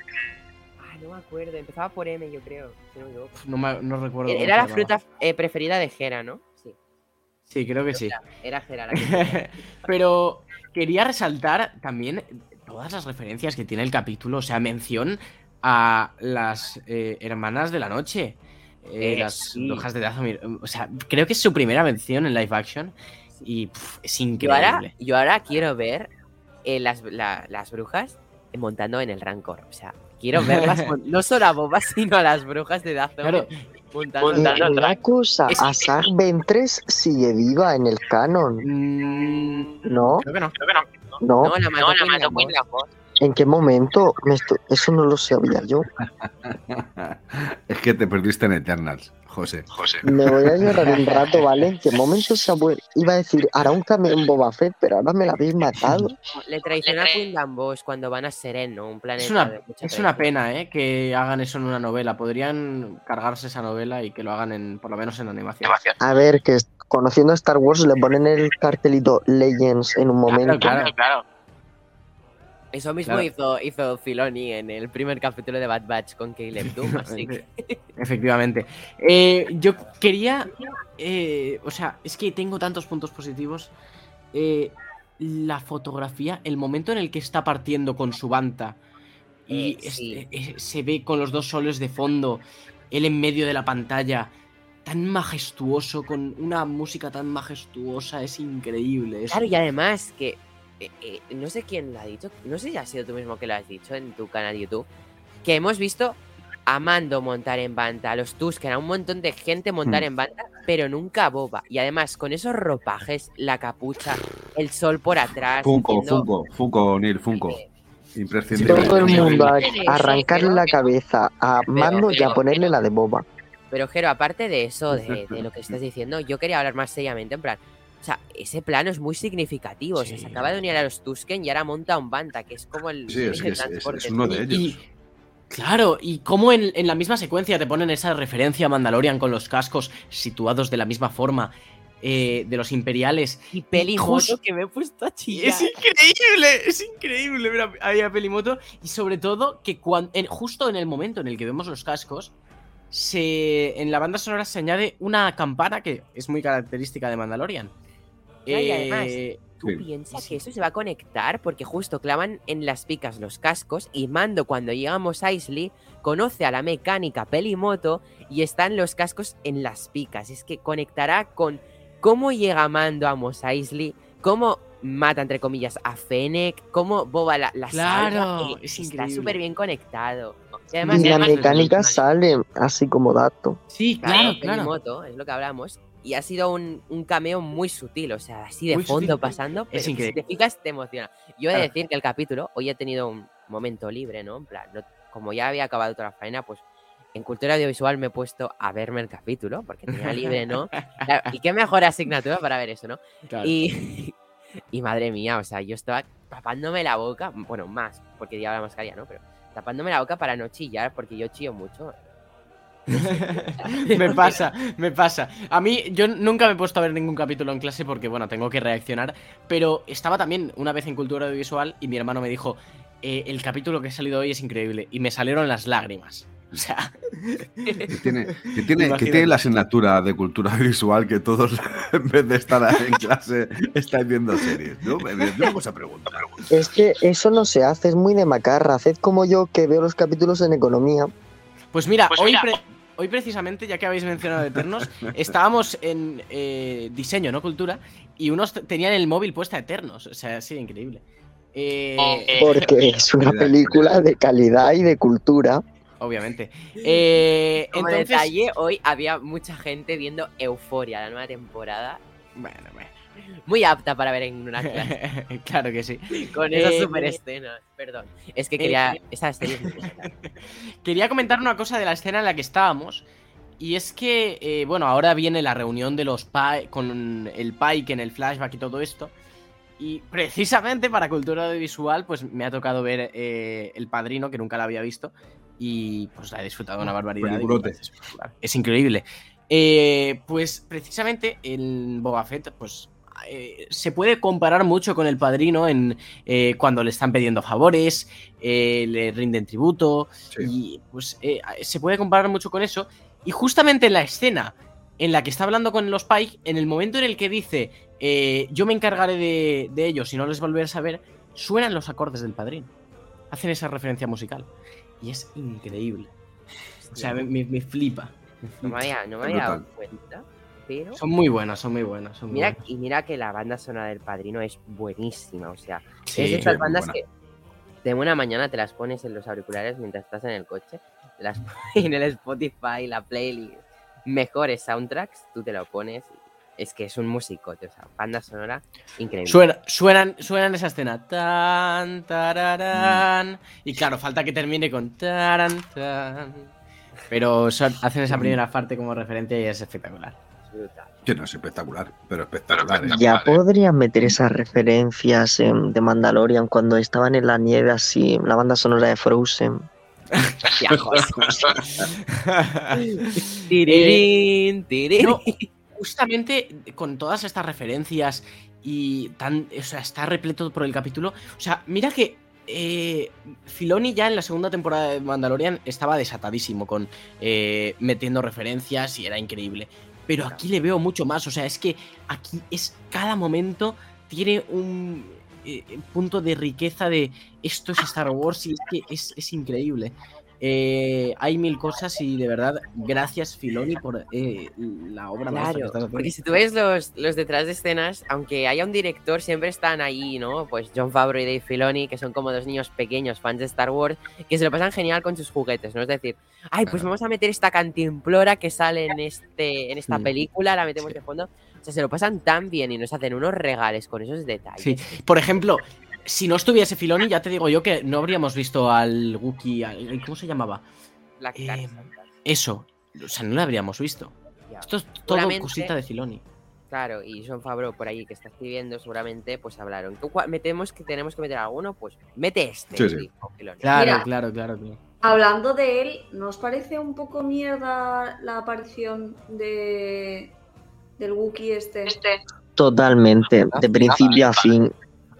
Ah, no me acuerdo. Empezaba por M, yo creo. si no me. No, recuerdo. Era la fruta eh, preferida de Hera, ¿no? Sí. Sí, creo que sí. Era Hera la <laughs> que Pero quería resaltar también todas las referencias que tiene el capítulo. O sea, mención a las eh, hermanas de la noche. eh, Eh, las sí. brujas de Dathomir. O sea, creo que es su primera mención en live action. Y pf, es Yo ahora, increíble. yo ahora quiero ver eh, las, la- las brujas montando en el Rancor. O sea, quiero <laughs> verlas no solo a Boba, sino a las brujas de Dathomir Claro. montando. En el Rancor. una cosa, Es- Asar Ventress sigue viva en el canon, Mm, ¿no? creo que no. ¿No? No, la mató Queen Lambos. ¿En qué momento? Me esto- Eso no lo sabía yo. <laughs> es que te perdiste en Eternals, José. Me voy a llorar un <laughs> rato, ¿vale? ¿En qué momento se Iba a decir, hará un cambio en Boba Fett, pero ahora me la habéis matado. Le traiciona a Queen Lambos cuando van a Sereno, un planeta Es una, de es una pena, ¿eh? Que hagan eso en una novela. Podrían cargarse esa novela y que lo hagan en, por lo menos en animación. A ver, que conociendo a Star Wars le ponen el cartelito Legends en un momento. Claro, claro. Eso mismo Claro. hizo, hizo Filoni en el primer capítulo de Bad Batch con Caleb Doom, <laughs> así que... Efectivamente. Eh, yo quería. eh, o sea, es que tengo tantos puntos positivos. Eh, la fotografía, el momento en el que está partiendo con su banta y es- se ve con los dos soles de fondo, él en medio de la pantalla, tan majestuoso, con una música tan majestuosa, es increíble. Claro, y además que eh, eh, no sé quién lo ha dicho, no sé si ha sido tú mismo que lo has dicho en tu canal de YouTube, que hemos visto a Mando montar en banda, a los Tusken, a un montón de gente montar Hmm. en banda, pero nunca a Boba. Y además, con esos ropajes, la capucha, el sol por atrás. Funko, haciendo- Funko, Funko, Neil, Funko. Imprescindible. Todo el mundo a, arrancarle la cabeza a Mando y a ponerle la de Boba. Pero, Jero, aparte de eso, de, de lo que <laughs> estás diciendo, yo quería hablar más seriamente, en plan. Ese plano es muy significativo. o sea, se acaba de unir a los Tusken y ahora monta un Banta, que es como el, Sí, es, el uno de ellos. Y, claro, y como en, en la misma secuencia te ponen esa referencia a Mandalorian con los cascos situados de la misma forma eh, de los imperiales. Y Pelimoto Justo- que me he puesto a chillar. es increíble, es increíble ver a- ahí a Pelimoto. Y sobre todo que cuan- en- justo en el momento en el que vemos los cascos, se, en la banda sonora se añade una campana que es muy característica de Mandalorian. Y además, Eh, Tú Sí. piensas que eso se va a conectar porque justo clavan en las picas los cascos y Mando cuando llegamos a Isley conoce a la mecánica Pelimoto y están los cascos en las picas. Es que conectará con cómo llega Mando a Mos Eisley, cómo mata entre comillas a Fennec, cómo Boba la, la Claro, salva, eh, es está súper bien conectado. Y además, Y la además- mecánica sale así como dato. sí, Claro, claro, claro. Pelimoto, es lo que hablamos. Y ha sido un, un cameo muy sutil, o sea, así de Muy fondo sutil. pasando, pero que si increíble. te fijas te emociona. Yo he de decir que el capítulo, hoy he tenido un momento libre, ¿no? En plan, no- como ya había acabado toda la faena, pues en cultura audiovisual me he puesto a verme el capítulo, porque tenía libre, ¿no? <laughs> Claro, y qué mejor asignatura para ver eso, ¿no? Claro. Y, <laughs> y madre mía, o sea, yo estaba tapándome la boca, bueno, más, porque llevaba la mascarilla, ¿no? Pero tapándome la boca para no chillar, porque yo chillo mucho. <laughs> me pasa, me pasa. A mí, yo nunca me he puesto a ver ningún capítulo en clase porque, bueno, tengo que reaccionar. Pero estaba también una vez en cultura audiovisual y mi hermano me dijo: "Eh, El capítulo que ha salido hoy es increíble. Y me salieron las lágrimas. O sea, <laughs> Que tiene, que tiene, que tiene la asignatura de cultura visual que todos, <laughs> en vez de estar en clase, estáis viendo series. ¿no? Me, me, me vamos a preguntar. Es que eso no se hace, es muy de macarra. Haced como yo que veo los capítulos en economía. Pues mira, hoy, pre- hoy precisamente, ya que habéis mencionado Eternos, <laughs> estábamos en eh, diseño, no cultura, y unos tenían el móvil puesta Eternos. O sea, sí, increíble. Eh, Porque es una película de calidad y de cultura. obviamente. Eh, Como entonces, detalle, hoy había mucha gente viendo Euforia, la nueva temporada. Bueno, bueno. Muy apta para ver en una clase. <laughs> claro que sí. Con Eh, super escenas. Perdón. Es que quería. eh, Esa serie es. <laughs> Quería comentar una cosa de la escena en la que estábamos. Y es que, eh, bueno, ahora viene la reunión de los Pi con el Pike en el flashback y todo esto. Y precisamente para cultura audiovisual, pues me ha tocado ver eh, El Padrino, que nunca la había visto. Y pues la he disfrutado una barbaridad. parece espectacular. Es increíble. Eh, pues precisamente el Boba Fett, pues eh, se puede comparar mucho con el padrino en eh, cuando le están pidiendo favores, eh, le rinden tributo, Sí. y pues eh, se puede comparar mucho con eso. Y justamente en la escena en la que está hablando con los Pike, en el momento en el que dice eh, yo me encargaré de, de ellos y no les volveré a ver, suenan los acordes del padrino. Hacen esa referencia musical. Y es increíble. O sea, me, me- me flipa. No me había, no me había dado cuenta. Pero. Son muy buenas, son muy buenas. Son muy Mira, buenas. y mira que la banda sonora del padrino es buenísima. O sea, Sí, es de estas muy bandas que de buena mañana te las pones en los auriculares mientras estás en el coche. Las <laughs> en el Spotify, la playlist. Mejores soundtracks, tú te lo pones. Es que es un musicote, o sea, banda sonora increíble. Suena- suenan, suenan esa escena. Tan, tararán. Y claro, falta que termine con taran, tan. Pero son- hacen esa primera parte como referente y es espectacular. Brutal. Que no es espectacular, pero espectacular. ¿eh? Ya podrían meter esas referencias em, de Mandalorian cuando estaban en la nieve así, la banda sonora de Frozen. Viajos. <laughs> <laughs> Tirirín, tirirín. No, justamente con todas estas referencias y tan. O sea, está repleto por el capítulo. O sea, mira que. eh, Filoni ya en la segunda temporada de Mandalorian estaba desatadísimo con eh, metiendo referencias y era increíble. Pero aquí le veo mucho más. O sea, es que aquí es cada momento tiene un eh, punto de riqueza de esto es Star Wars y es que es, es increíble. Eh, hay mil cosas y de verdad, gracias Filoni por eh, la obra maestra que Claro, estás haciendo. porque si tú ves los, los detrás de escenas, aunque haya un director, siempre están ahí, ¿no? Pues John Favreau y Dave Filoni, que son como dos niños pequeños, fans de Star Wars, que se lo pasan genial con sus juguetes, ¿no? Es decir, ay, pues Claro. vamos a meter esta cantimplora que sale en, este, en esta Sí. película, la metemos Sí. de fondo. O sea, se lo pasan tan bien y nos hacen unos regales con esos detalles. Sí. Por ejemplo, si no estuviese Filoni, ya te digo yo que no habríamos visto al Wookiee, al- ¿cómo se llamaba? Black Eh, Eso, o sea, no lo habríamos visto. ya. Esto es todo cosita de Filoni. Claro, y John Favreau por ahí que está escribiendo, seguramente, pues hablaron. ¿Tú cua- metemos que tenemos que meter alguno? Pues mete este. Sí, sí. Filoni. Claro, Mira. claro, claro, claro. Hablando de él, ¿no os parece un poco mierda la aparición de del Wookiee este? Totalmente, de principio a fin.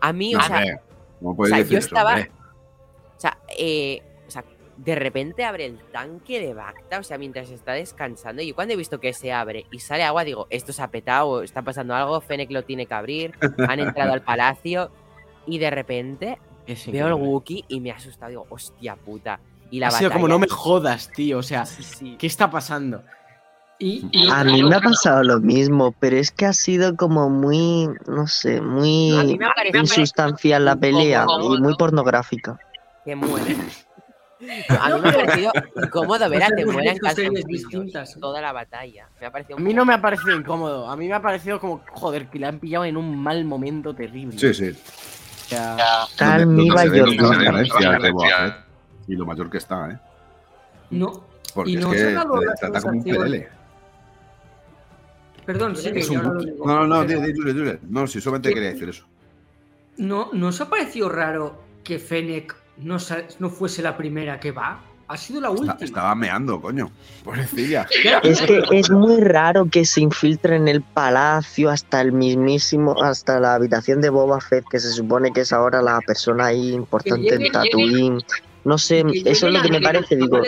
A mí, No, o sea, ¿cómo o sea, decir yo eso, estaba. O sea, eh, o sea, de repente abre el tanque de Bacta, o sea, mientras está descansando. Y yo cuando he visto que se abre y sale agua, digo, esto se ha petado, está pasando algo, Fennec lo tiene que abrir, han entrado al palacio. Y de repente <laughs> Es veo el. Wookiee y me ha asustado, digo, hostia puta. Y la Ha sido como no me jodas, tío. O sea, Sí, sí. ¿qué está pasando? Y, y A mí me ha pasado lo mismo, pero es que ha sido como muy, no sé, muy insustancial la pelea y muy pornográfica. que muere. A mí me ha parecido incómodo ver a que mueran distintas, toda la batalla. Me ha parecido A mí no me ha parecido incómodo. A mí me ha parecido como, joder, que le han pillado en un mal momento terrible. Sí, sí. O sea, Tal la Fett Y lo mayor que está, ¿eh? no, Porque Y es no que se ha te dado la trata como un pelele. Perdón, sí, Es que un. No, no, no, Pero- di- di, Jules, Jules. No, si solamente quería decir eso. ¿No, ¿No os ha parecido raro que Fennec no, no fuese la primera que va? Ha sido la Está- última. estaba meando, coño. Pobrecilla. <laughs> Es que es muy raro que se infiltre en el palacio hasta el mismísimo, hasta la habitación de Boba Fett, que se supone que es ahora la persona ahí importante en Tatooine. No sé, eso es lo que me parece, digo.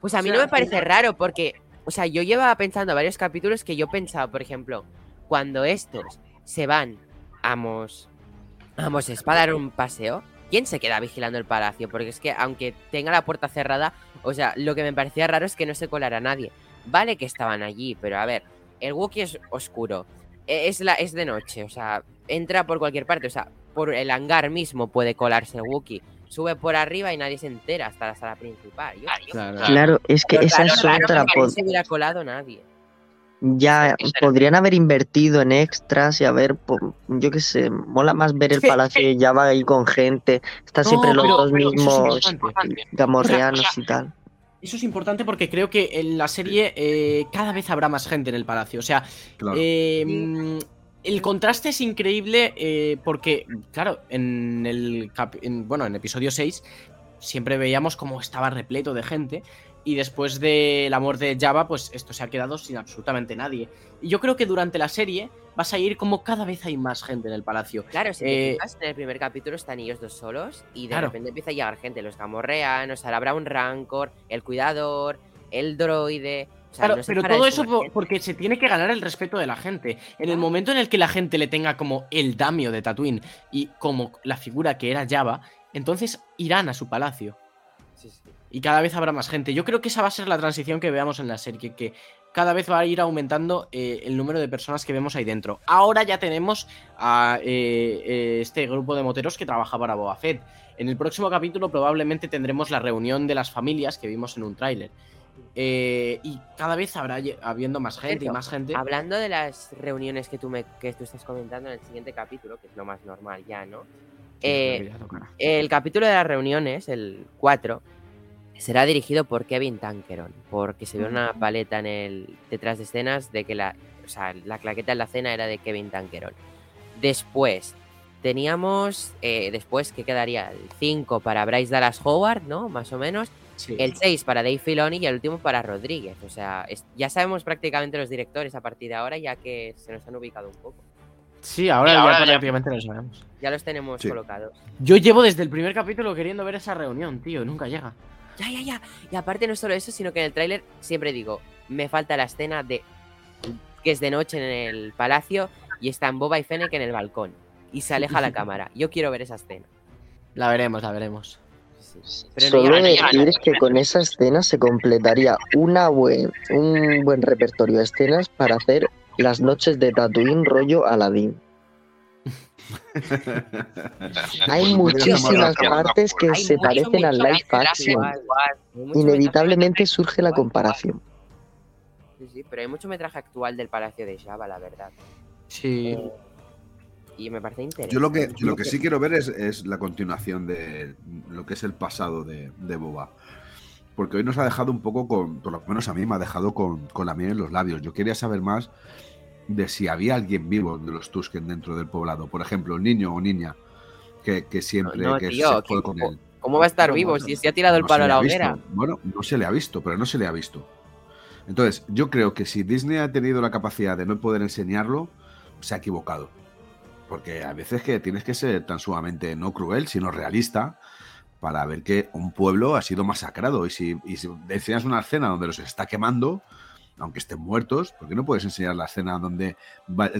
Pues a mí no me parece raro porque, o sea, yo llevaba pensando varios capítulos que yo pensaba, por ejemplo, cuando estos se van a Mos, a Mos Espa a dar un paseo, ¿quién se queda vigilando el palacio? Porque es que aunque tenga la puerta cerrada, o sea, lo que me parecía raro es que no se colara nadie. Vale que estaban allí, pero a ver, el Wookiee es oscuro, e- es, la, es de noche, o sea, entra por cualquier parte, o sea, por el hangar mismo puede colarse el Wookiee. Sube por arriba y nadie se entera hasta la sala principal. Yo- Claro. Claro, es que esa es otra. no se hubiera colado nadie. Ya podrían haber invertido en extras y haber, yo qué sé, mola más ver el palacio y ya va ahí con gente. Están No, siempre los pero- dos pero eso es mismos gamorreanos y tal. Eso es importante porque creo que en la serie eh, cada vez habrá más gente en el palacio. O sea, Claro. eh, el contraste es increíble eh, porque, claro, en el en- bueno, en episodio 6 siempre veíamos cómo estaba repleto de gente. Y después de la muerte de Java, pues esto se ha quedado sin absolutamente nadie. Y yo creo que durante la serie vas a ir como cada vez hay más gente en el palacio. Claro, si te Eh, fijas, en el primer capítulo están ellos dos solos y de Claro. repente empieza a llegar gente, los gamorreanos, ahora habrá un rancor, el cuidador, el droide. O sea, Claro, no pero todo eso porque se tiene que ganar el respeto de la gente. En el momento en el que la gente le tenga como el damio de Tatooine y como la figura que era Java, entonces irán a su palacio. Sí, sí. Y cada vez habrá más gente. Yo creo que esa va a ser la transición que veamos en la serie, que cada vez va a ir aumentando eh, el número de personas que vemos ahí dentro. Ahora ya tenemos a eh, eh, este grupo de moteros que trabaja para Boba Fett. En el próximo capítulo probablemente tendremos la reunión de las familias que vimos en un tráiler. Eh, y cada vez habrá habiendo más gente y más gente. Hablando de las reuniones que tú, me, que tú estás comentando en el siguiente capítulo, que es lo más normal ya, ¿no? Eh, el capítulo de las reuniones, el 4, será dirigido por Kevin Tankeron, porque se ve una paleta en el detrás de escenas de que la, o sea, la claqueta en la cena era de Kevin Tankeron. Después teníamos, eh, después que quedaría el 5 para Bryce Dallas Howard, ¿no? Más o menos. Sí. El 6 para Dave Filoni y el último para Rodríguez. O sea, es- ya sabemos prácticamente los directores a partir de ahora, ya que se nos han ubicado un poco. Sí, ahora, ya prácticamente lo sabemos. Ya los tenemos Sí. colocados. Yo llevo desde el primer capítulo queriendo ver esa reunión, tío, nunca llega. Ya, ya, ya. Y aparte no solo eso, sino que en el tráiler siempre digo, me falta la escena de que es de noche en el palacio y están Boba y Fennec en el balcón. Y se aleja la <laughs> cámara. Yo quiero ver esa escena. La veremos, la veremos. Solo decir que con esa escena se completaría una buen, un buen repertorio de escenas para hacer las noches de Tatooine rollo Aladdin. <laughs> Hay muchísimas partes que se mucho parecen al live action. Inevitablemente surge la comparación. Sí, sí, pero hay mucho metraje actual del Palacio de Java, la verdad. Sí. Y me parece interesante. Yo lo que, lo que sí quiero ver es, es la continuación de lo que es el pasado de, de Boba. Porque hoy nos ha dejado un poco con, por lo menos a mí me ha dejado con, con la miel en los labios. Yo quería saber más de si había alguien vivo de los Tusken dentro del poblado. Por ejemplo, un niño o niña que, que siempre No, no, que tío, se fue que- con él. ¿Cómo va a estar No, vivo si se ha tirado el palo a la visto. hoguera? Bueno, no se le ha visto, pero no se le ha visto. Entonces, yo creo que si Disney ha tenido la capacidad de no poder enseñarlo, se ha equivocado. Porque a veces que tienes que ser tan sumamente no cruel, sino realista, para ver que un pueblo ha sido masacrado. Y si, y si enseñas una escena donde los está quemando, aunque estén muertos, ¿por qué no puedes enseñar la escena donde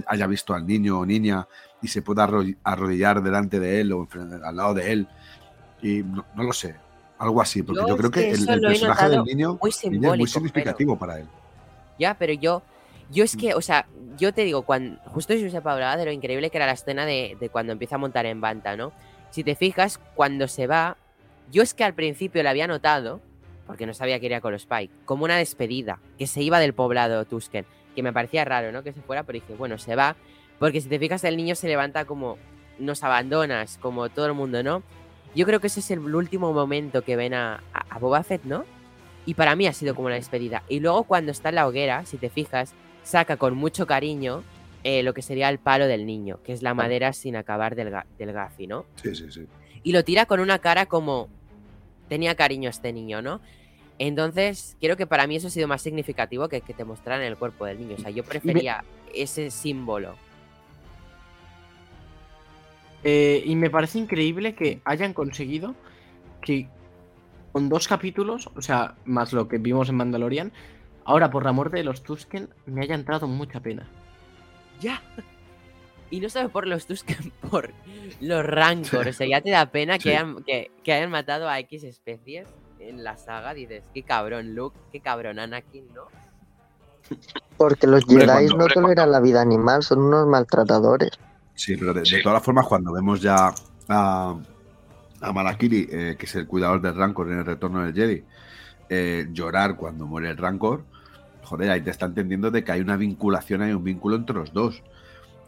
haya visto al niño o niña y se pueda arro- arrodillar delante de él o al lado de él? Y no, no lo sé, algo así, porque Yo creo que, el, el personaje del niño, muy niña es muy pero- significativo para él. Ya, pero yo, yo es que, o sea, yo te digo, cuando justo Josep hablaba de lo increíble que era la escena de, de cuando empieza a montar en Banta, ¿no? Si te fijas, cuando se va, yo es que al principio la había notado, porque no sabía que iría con los Spike, como una despedida, que se iba del poblado Tusken, que me parecía raro, ¿no? Que se fuera, pero dije, bueno, se va, porque si te fijas, el niño se levanta como, nos abandonas, como todo el mundo, ¿no? Yo creo que ese es el último momento que ven a, a, a Boba Fett, ¿no? Y para mí ha sido como la despedida. Y luego cuando está en la hoguera, si te fijas, saca con mucho cariño eh, lo que sería el palo del niño, que es la madera sin acabar del, ga- del gafi, ¿no? Sí, sí, sí. y lo tira con una cara como tenía cariño este niño, ¿no? Entonces, creo que para mí eso ha sido más significativo que que te mostraran el cuerpo del niño. O sea, yo prefería ese símbolo. Eh, y me parece increíble que hayan conseguido que con dos capítulos, o sea, más lo que vimos en Mandalorian, ahora por la muerte de los Tusken me haya entrado mucha pena. Ya. Y no solo por los Tusken, <laughs> por los Rancor. O sea, ya te da pena que, hayan, que, que hayan matado a X especies en la saga. Dices, qué cabrón Luke, qué cabrón Anakin, ¿no? Porque los Hombre, Jedi cuando- no toleran la vida animal, son unos maltratadores. Sí, pero de, de todas formas, cuando vemos ya a, a Malakiri, eh, que es el cuidador del Rancor en el retorno del Jedi, eh, llorar cuando muere el Rancor, joder, ahí te está entendiendo de que hay una vinculación, hay un vínculo entre los dos.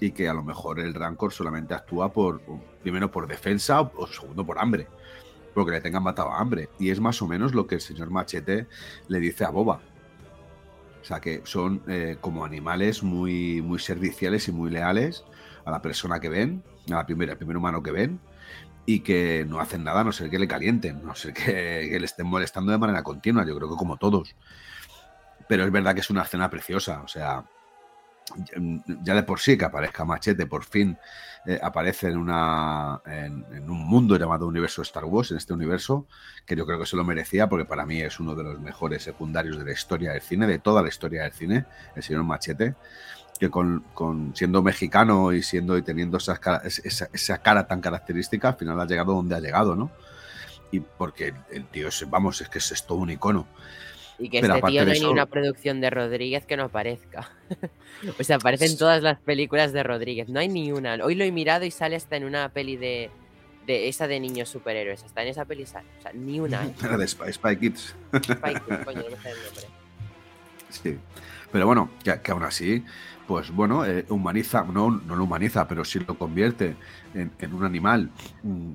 Y que a lo mejor el Rancor solamente actúa por, primero por defensa o, segundo por hambre. Porque le tengan matado a hambre. Y es más o menos lo que el señor Machete le dice a Boba. O sea que son eh, como animales muy, muy serviciales y muy leales a la persona que ven, a la primera, al primer humano que ven, y que no hacen nada a no ser que le calienten, no ser que, que le estén molestando de manera continua, yo creo que como todos. Pero es verdad que es una escena preciosa, o sea, ya de por sí que aparezca Machete, por fin eh, aparece en, una, en, un mundo llamado universo Star Wars, en este universo, que yo creo que se lo merecía porque para mí es uno de los mejores secundarios de la historia del cine, de toda la historia del cine, el señor Machete que con, con siendo mexicano y siendo y teniendo esas cara- es- esa, esa cara tan característica, al final ha llegado donde ha llegado, ¿no? Y porque el tío es, vamos, es que es todo un icono. Y que este tío no hay ni una producción de Rodríguez que no aparezca. <laughs> o sea, aparecen todas las películas de Rodríguez. No hay ni una. Hoy lo he mirado y sale hasta en una peli de, de esa de niños superhéroes. Hasta en esa peli sale. O sea, ni una. <laughs> Era de Spy, Spy Kids. Spike, coño, no me sale el nombre. Sí. Pero bueno, que, que aún así, pues bueno, eh, humaniza, no, no lo humaniza, pero sí lo convierte en, en un animal mm,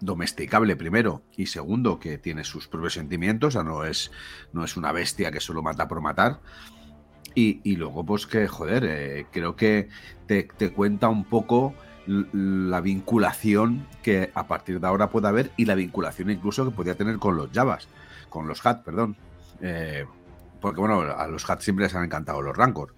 domesticable primero y segundo que tiene sus propios sentimientos, o sea, no es, no es una bestia que solo mata por matar. Y, y luego, pues que, joder, eh, creo que te, te cuenta un poco la vinculación que a partir de ahora puede haber y la vinculación incluso que podía tener con los Javas, con los Hat, perdón. Eh, porque bueno, a los Hat siempre les han encantado los Rancor.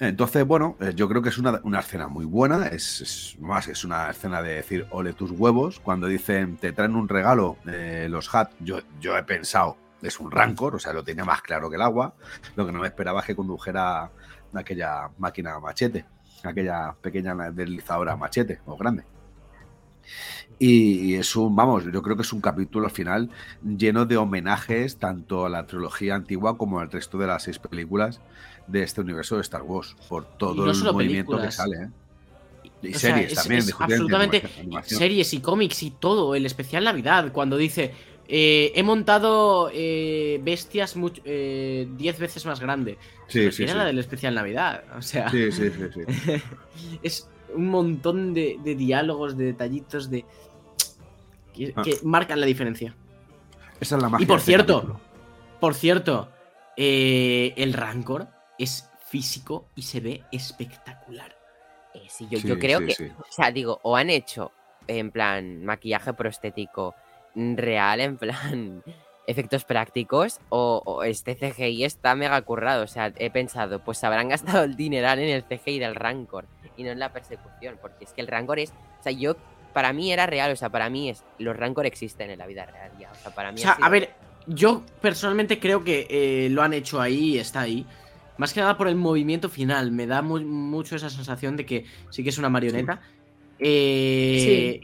Entonces, bueno, eh, yo creo que es una, escena muy buena. Es, más, es una escena de decir, ole tus huevos. Cuando dicen, te traen un regalo eh, los Hat, yo, yo he pensado, es un Rancor, o sea, lo tenía más claro que el agua. Lo que no me esperaba es que condujera aquella máquina machete, aquella pequeña deslizadora machete o grande. Y es un, vamos, yo creo que es un capítulo al final lleno de homenajes tanto a la trilogía antigua como al resto de las seis películas de este universo de Star Wars, por todo no el movimiento que sale. ¿eh? Y O series es- también, es absolutamente animación- series y cómics y todo. El especial Navidad, cuando dice, eh, he montado eh, bestias 10 veces más grande. Sí, la del especial Navidad. O sea, Sí, sí, sí, sí. <laughs> es un montón de, de diálogos, de detallitos, de que, Ah. que marcan la diferencia. Esa es la magia. Y por este cierto, capítulo. por cierto, eh, el Rancor es físico y se ve espectacular. Eh, sí, yo, Sí, yo creo sí, que. O sea, digo, o han hecho en plan maquillaje prostético real, en plan <laughs> efectos prácticos, o, o este CGI está mega currado. O sea, he pensado, pues habrán gastado el dineral en el CGI del Rancor y no en la persecución, porque es que el Rancor es. O sea, yo. Para mí era real, o sea, para mí es. Los Rancor existen en la vida real ya. O sea, para mí. O sea, sido- a ver, yo personalmente creo que eh, lo han hecho ahí y está ahí. Más que nada por el movimiento final. Me da mu- mucho esa sensación de que sí que es una marioneta. Eh,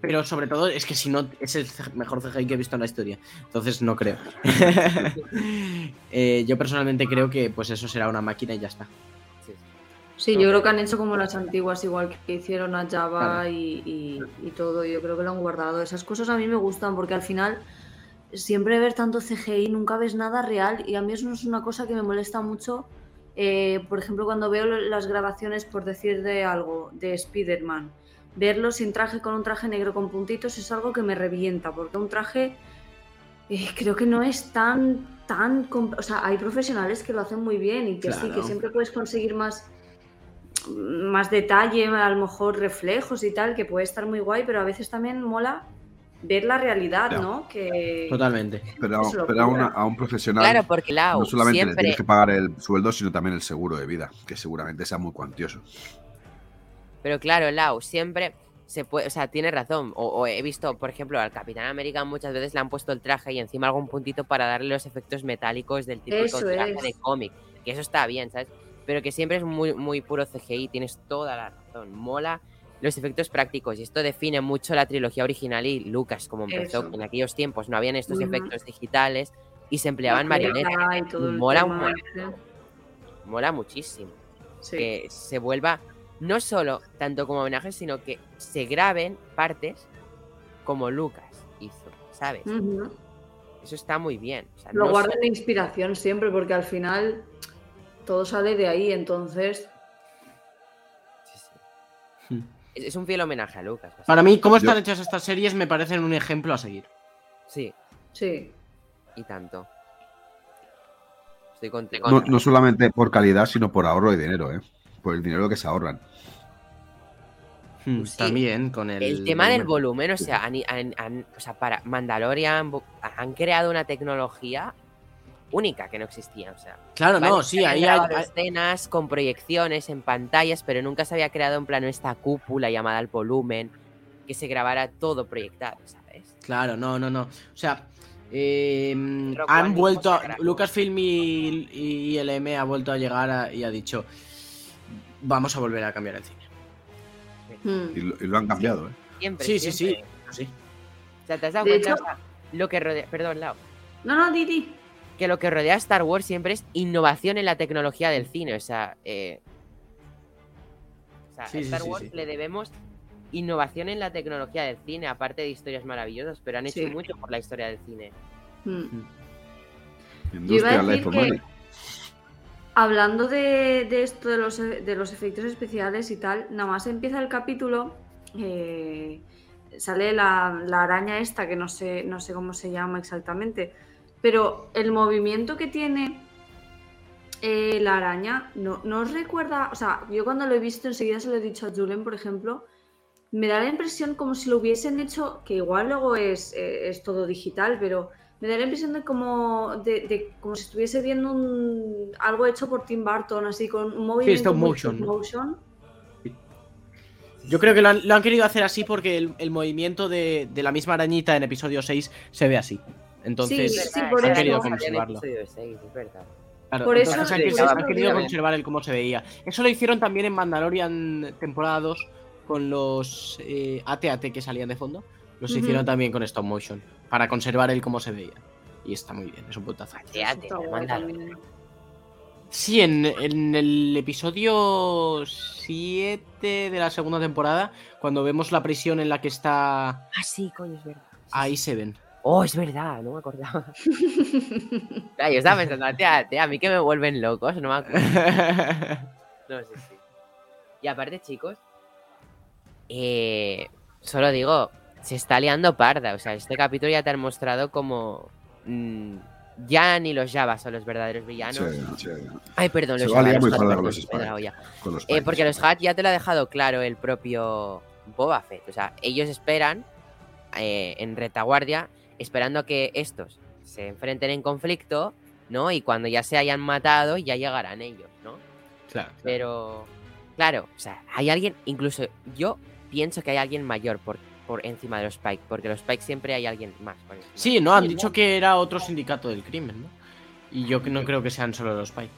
Pero sobre todo es que si no es el mejor CGI que he visto en la historia. Entonces no creo. <laughs> Eh, yo personalmente creo que pues eso será una máquina y ya está. Sí, sí. Sí, yo creo que han hecho como las antiguas, igual que hicieron a Java Claro. y, y- y todo. Yo creo que lo han guardado. Esas cosas a mí me gustan porque al final siempre ver tanto CGI nunca ves nada real y a mí eso es una cosa que me molesta mucho. Eh, por ejemplo, cuando veo las grabaciones, por decir de algo, de Spider-Man, verlo sin traje con un traje negro con puntitos es algo que me revienta porque un traje eh, creo que no es tan, tan... O sea, hay profesionales que lo hacen muy bien y que sí, que siempre puedes conseguir más, más detalle, a lo mejor reflejos y tal, que puede estar muy guay, pero a veces también mola ver la realidad. ¿no? Que... Totalmente. Pero, a, una- a un profesional Claro, porque Lau no solamente le siempre... tienes que pagar el sueldo, sino también el seguro de vida, que seguramente sea muy cuantioso. Pero claro, Lau siempre se puede, o sea, tiene razón. O, o he visto, por ejemplo, al Capitán América muchas veces le han puesto el traje y encima algún puntito para darle los efectos metálicos del típico Eso traje es. de cómic. Que eso está bien, ¿sabes? Pero que siempre es muy, muy puro CGI, tienes toda la razón. Mola los efectos prácticos y esto define mucho la trilogía original y Lucas, como empezó. Eso. que En aquellos tiempos no habían estos efectos digitales y se empleaban marionetas. Mola un tema montón. ese. Mola muchísimo. Sí. que se vuelva no solo tanto como homenaje, sino que se graben partes como Lucas hizo, ¿sabes? Eso está muy bien. o sea, Lo no guardan solo- de inspiración siempre porque al final todo sale de ahí, entonces... sí, sí. Es, es un fiel homenaje a Lucas. Para mí, cómo están Yo- hechas estas series me parecen un ejemplo a seguir. Sí, Sí. y tanto. Estoy contigo. No, no solamente por calidad, sino por ahorro de dinero, ¿eh? Por el dinero que se ahorran. Hmm, Pues sí. También con el. El tema del volumen. o sea, han- han- han- o sea, para Mandalorian han creado una tecnología única que no existía. O sea, Claro, no, sí, ahí hay. escenas con proyecciones en pantallas, pero nunca se había creado en plano esta cúpula llamada el volumen, que se grabara todo proyectado, ¿sabes? Claro, no, no, no. O sea, eh, han vuelto. a- grabó. Lucasfilm y, y LM ha vuelto a llegar a- y ha dicho: Vamos a volver a cambiar el cine. Mm. Y lo, y lo han cambiado, ¿eh? Siempre. Sí, sí, sí. sí. O sea, ¿te has dado De cuenta? hecho- O sea, lo que rodea. Perdón, Lau. No, no, Didi. Que lo que rodea a Star Wars siempre es innovación en la tecnología del cine. O sea, eh, o sea, Sí, a Star sí, Wars sí. le debemos innovación en la tecnología del cine, aparte de historias maravillosas, pero han hecho Sí. mucho por la historia del cine. Mm. Industria decir Life for que- Money. Hablando de, de esto de los, de los efectos especiales y tal, nada más empieza el capítulo, eh, sale la, la araña esta, que no sé, no sé cómo se llama exactamente, pero el movimiento que tiene eh, la araña, no, no os recuerda, o sea, yo cuando lo he visto enseguida se lo he dicho a Julen, por ejemplo, me da la impresión como si lo hubiesen hecho, que igual luego es, eh, es todo digital, pero me da la impresión de como, de, de como si estuviese viendo un, algo hecho por Tim Burton, así con un movimiento motion, motion. Yo creo que lo han, lo han querido hacer así porque el, el movimiento de, de la misma arañita en episodio 6 se ve así. Entonces, Sí, sí, por han eso. querido conservarlo. Claro, Por eso han, querido- estaba han querido bien. conservar el cómo se veía. Eso lo hicieron también en Mandalorian temporada 2 con los eh, AT-AT que salían de fondo. Los hicieron también con stop motion para conservar el cómo se veía. Y está muy bien, es un manda- también. Sí, en, en el episodio 7 de la segunda temporada, cuando vemos la prisión en la que está Ah, sí, coño, es verdad. Sí, ahí sí. se ven. Oh, es verdad, no me acordaba. Claro, yo estaba pensando, tía, tía, a mí que me vuelven locos, no me acuerdo. No, sí, sí. Y aparte, chicos, eh, solo digo, se está liando parda. O sea, este capítulo ya te han mostrado como. mm, ya ni los Java son los verdaderos villanos. Sí, sí, Ay, perdón, Se los Java. Eh, porque los Hutt ya te lo ha dejado claro el propio Boba Fett. O sea, ellos esperan eh, en retaguardia, esperando a que estos se enfrenten en conflicto, ¿no? Y cuando ya se hayan matado, ya llegarán ellos, ¿no? Claro. Pero, claro, o sea, hay alguien, incluso yo pienso que hay alguien mayor por, por encima de los Spike, porque los Spike siempre hay alguien más. por. Sí, no, han dicho que era otro sindicato del crimen, ¿no? Y yo no creo que sean solo los Spy.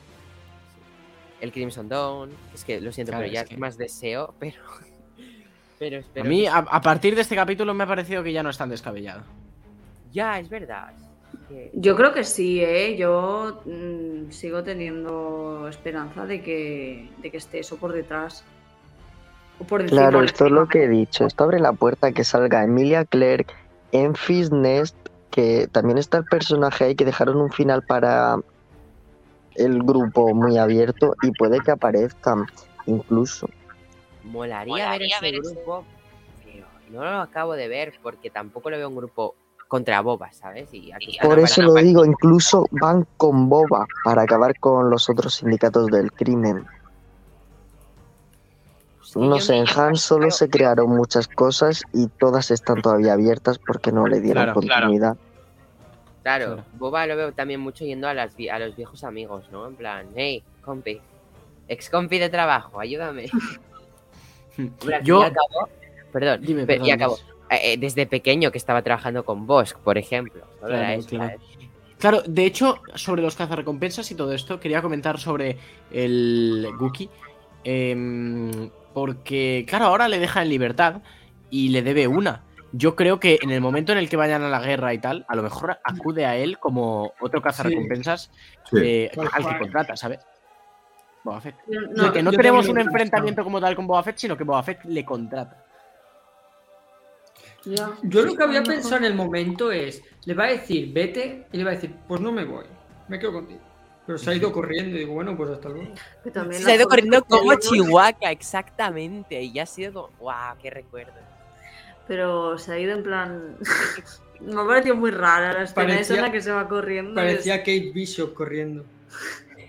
El Crimson Dawn, es que lo siento, Claro, pero ya es que- más deseo, pero. <laughs> pero A espero. mí, que- a, a partir de este capítulo me ha parecido que ya no es tan descabellado. Ya, es verdad. que- Yo creo que sí, ¿eh? Yo mm, sigo teniendo esperanza de que, de que esté eso por detrás. O por encima. Claro, esto es lo que he dicho. Esto abre la puerta a que salga Emilia Clark, Enfys Nest, que también está el personaje ahí que dejaron un final para el grupo muy abierto y puede que aparezcan incluso. Molaría, ver ese grupo, pero no lo acabo de ver porque tampoco lo veo un grupo contra Boba, ¿sabes? Y aquí Por eso lo digo, incluso van con Boba para acabar con los otros sindicatos del crimen. No sé, en Han solo se crearon muchas cosas y todas están todavía abiertas porque no le dieron Claro, claro. continuidad. Claro, Claro. Boba lo veo también mucho yendo a, las, a los viejos amigos, ¿no? En plan, hey, compi, ex compi de trabajo, ayúdame. <laughs> Yo- y perdón, Dime, pe- y perdón, acabo. Eh, eh, desde pequeño que estaba trabajando con Bosk, por ejemplo. Solo Claro, era eso, claro. ¿sabes? Claro, de hecho, sobre los cazarrecompensas y todo esto, quería comentar sobre el Guki. em, porque, claro, ahora le deja en libertad y le debe una. Yo creo que en el momento en el que vayan a la guerra y tal, a lo mejor acude a él como otro cazarrecompensas Sí. eh, al que contrata, ¿sabes? Boba Fett. Yo- O sea, que no tenemos un enfrentamiento como tal con Boba Fett, sino que Boba Fett le contrata. Ya. Yo lo que había pensado en el momento es, le va a decir, vete, y le va a decir, pues no me voy, me quedo contigo. Pero se ha ido corriendo y digo, bueno, pues hasta luego. Se ha ido corriendo como Chihuahua, exactamente. Y ha sido como, wow, qué recuerdo. Pero se ha ido en plan. <laughs> Me ha parecido muy rara la escena esa en la que se va corriendo. Parecía Kate Bishop corriendo.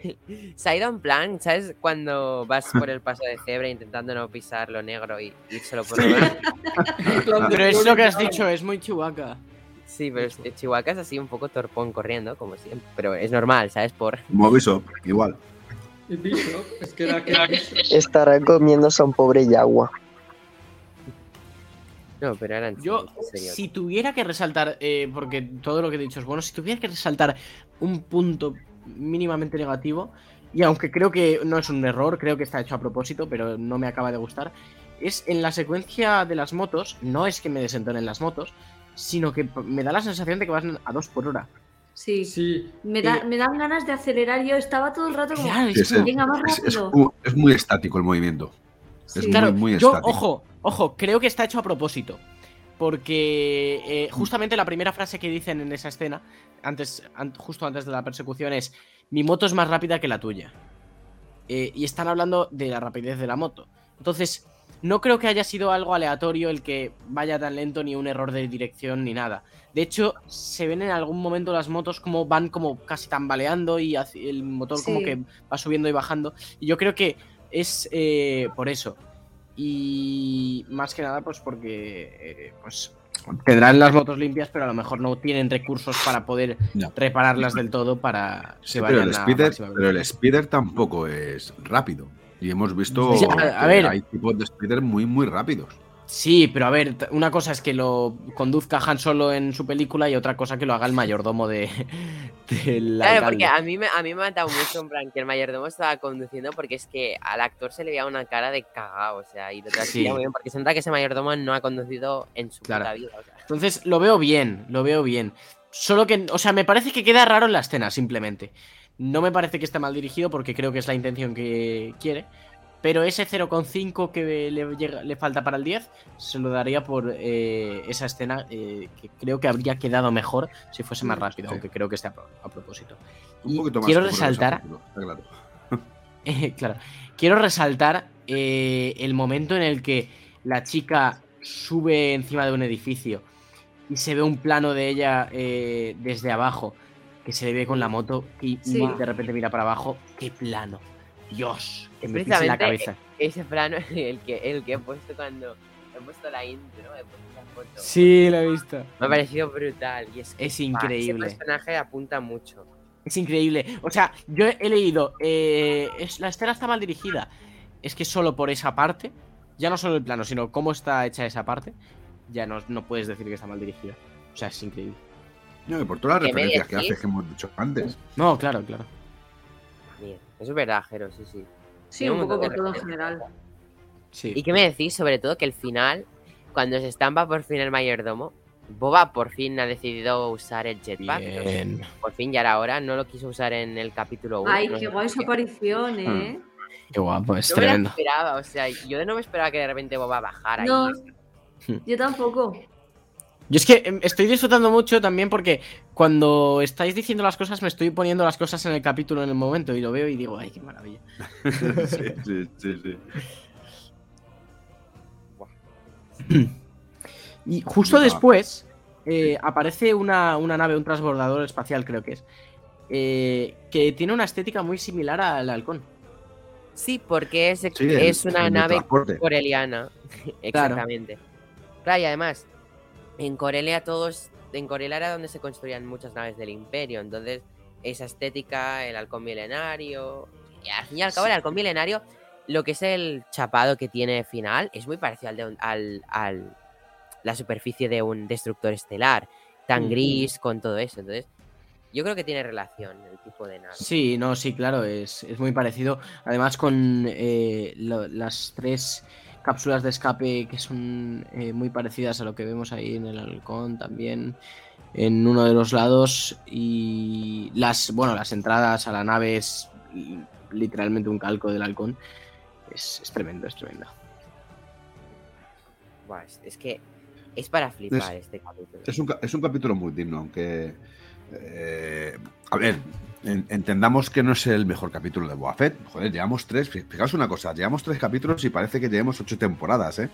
<laughs> Se ha ido en plan, ¿sabes? Cuando vas por el paso de cebra intentando no pisar lo negro y írselo por <laughs> lo blanco. Pero es lo que has dicho, es muy chihuahua. Sí, pero este Chihuahua es así un poco torpón corriendo, como siempre. Pero es normal, ¿sabes? Por. Como aviso, igual. Y Bishop, es que era Kate Bishop. Estará comiéndose a un pobre Yagua. No, pero eran. Yo, si tuviera que resaltar, eh, porque todo lo que he dicho es bueno, si tuviera que resaltar un punto mínimamente negativo, y aunque creo que no es un error, creo que está hecho a propósito, pero no me acaba de gustar, es en la secuencia de las motos, no es que me desentonen las motos, sino que me da la sensación de que van a dos por hora. Sí. Sí, Me, da- eh, me dan ganas de acelerar. Yo estaba todo el rato como. Claro, es es, como- Venga, más es- es rápido. como- es muy estático el movimiento. Sí. Es Claro, muy, muy yo, estático. ojo, ojo, creo que está hecho a propósito. Porque eh, justamente la primera frase que dicen en esa escena, antes, an- justo antes de la persecución, es: Mi moto es más rápida que la tuya. Eh, y están hablando de la rapidez de la moto. Entonces, no creo que haya sido algo aleatorio el que vaya tan lento, ni un error de dirección, ni nada. De hecho, se ven en algún momento las motos como van como casi tambaleando y el motor como que va subiendo y bajando. Y yo creo que es eh, por eso. Y más que nada, pues porque eh, pues tendrán las motos limpias, pero a lo mejor no tienen recursos para poder repararlas del todo para que Sí, pero el, vayan a speeder, pero el speeder tampoco es rápido. Y hemos visto Sí, a- a que ver. hay tipos de speeder muy, muy rápidos. Sí, pero a ver, una cosa es que lo conduzca Han Solo en su película y otra cosa que lo haga el mayordomo de, <laughs> del Claro, alcalde. porque a mí, me, a mí me ha matado mucho en plan que el mayordomo estaba conduciendo porque es que al actor se le veía una cara de cagado, o sea, y lo Sí. muy bien porque se nota que ese mayordomo no ha conducido en su Claro. puta vida. o sea. Entonces, lo veo bien, lo veo bien. Solo que, o sea, me parece que queda raro en la escena, simplemente. No me parece que esté mal dirigido porque creo que es la intención que quiere. Pero ese 0,5 que le, llega- le falta para el 10 se lo daría por eh, esa escena eh, que creo que habría quedado mejor si fuese más rápido, Sí. aunque creo que esté a, pro- a propósito. Un Y poquito más quiero resaltar claro. <laughs> eh, claro. Quiero resaltar eh, el momento en el que la chica sube encima de un edificio y se ve un plano de ella eh, desde abajo, que se le ve con la moto y Sí. de repente mira para abajo. ¡Qué plano! Dios, que me pise la cabeza. Ese plano <laughs> el que, el que he puesto cuando he puesto la intro, he puesto la foto. Sí, lo he visto. Me ha parecido brutal y es, que, Es pa, increíble. Ese personaje apunta mucho. Es increíble. O sea, yo he leído, eh, es, la escena está mal dirigida. Es que solo por esa parte, ya no solo el plano, sino cómo está hecha esa parte, ya no, no puedes decir que está mal dirigida. O sea, es increíble. No, y por todas las ¿Qué me referencias que haces que hemos dicho antes. No, claro, claro. Eso es verdad, Jero, sí, sí. Sí, un poco de todo en general. Sí. ¿Y qué me decís sobre todo que el final, cuando se estampa por fin el mayordomo, Boba por fin ha decidido usar el jetpack? Bien. Por fin ya era hora, no lo quiso usar en el capítulo 1. Ay, qué guay su aparición, ¿eh? Qué guapo, es No me la tremendo. esperaba, o sea, yo no me esperaba que de repente Boba bajara. ahí. No, yo tampoco. Yo es que em, estoy disfrutando mucho también porque cuando estáis diciendo las cosas me estoy poniendo las cosas en el capítulo en el momento y lo veo y digo, ay, qué maravilla. <laughs> sí, sí, sí, sí. <clears throat> Y justo después eh, aparece una, una nave, un transbordador espacial, creo que es, eh, que tiene una estética muy similar al halcón. Sí, porque es, Sí, es el- una el nave coreliana. <laughs> Exactamente. Claro, y además, en Corelia todos. En Corelia era donde se construían muchas naves del Imperio. Entonces, esa estética, el halcón milenario. Y al fin y al cabo, el halcón milenario, lo que es el chapado que tiene final, es muy parecido al de un- al, al- la superficie de un destructor estelar. Tan gris con todo eso. Entonces, yo creo que tiene relación el tipo de nave. Sí, no, sí, claro, es, es muy parecido. Además, con eh, lo- las tres cápsulas de escape que son eh, muy parecidas a lo que vemos ahí en el halcón también en uno de los lados y las bueno las entradas a la nave es li- literalmente un calco del halcón es, es tremendo es tremendo Buah, es, es que es para flipar este capítulo. Es un, es un capítulo muy digno, aunque. eh, a ver, entendamos que no es el mejor capítulo de Boba Fett. Joder, llevamos tres. fi- Fijaos una cosa, llevamos tres capítulos y parece que llevamos ocho temporadas, ¿eh?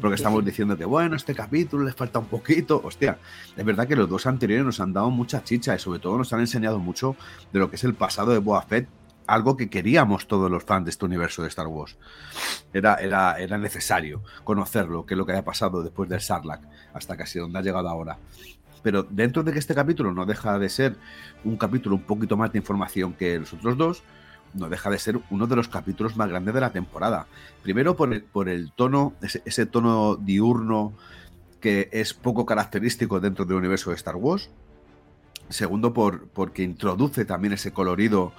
Porque estamos diciendo que, bueno, este capítulo le falta un poquito. Hostia, es verdad que los dos anteriores nos han dado mucha chicha y sobre todo nos han enseñado mucho de lo que es el pasado de Boba Fett, algo que queríamos todos los fans de este universo de Star Wars. Era, era, era necesario conocerlo, qué es lo que haya pasado después del Sarlacc, hasta casi donde ha llegado ahora. Pero dentro de que este capítulo no deja de ser un capítulo un poquito más de información que los otros dos, no deja de ser uno de los capítulos más grandes de la temporada. Primero por el, por el tono, ese, tono diurno que es poco característico dentro del universo de Star Wars. Segundo, por, porque introduce también ese colorido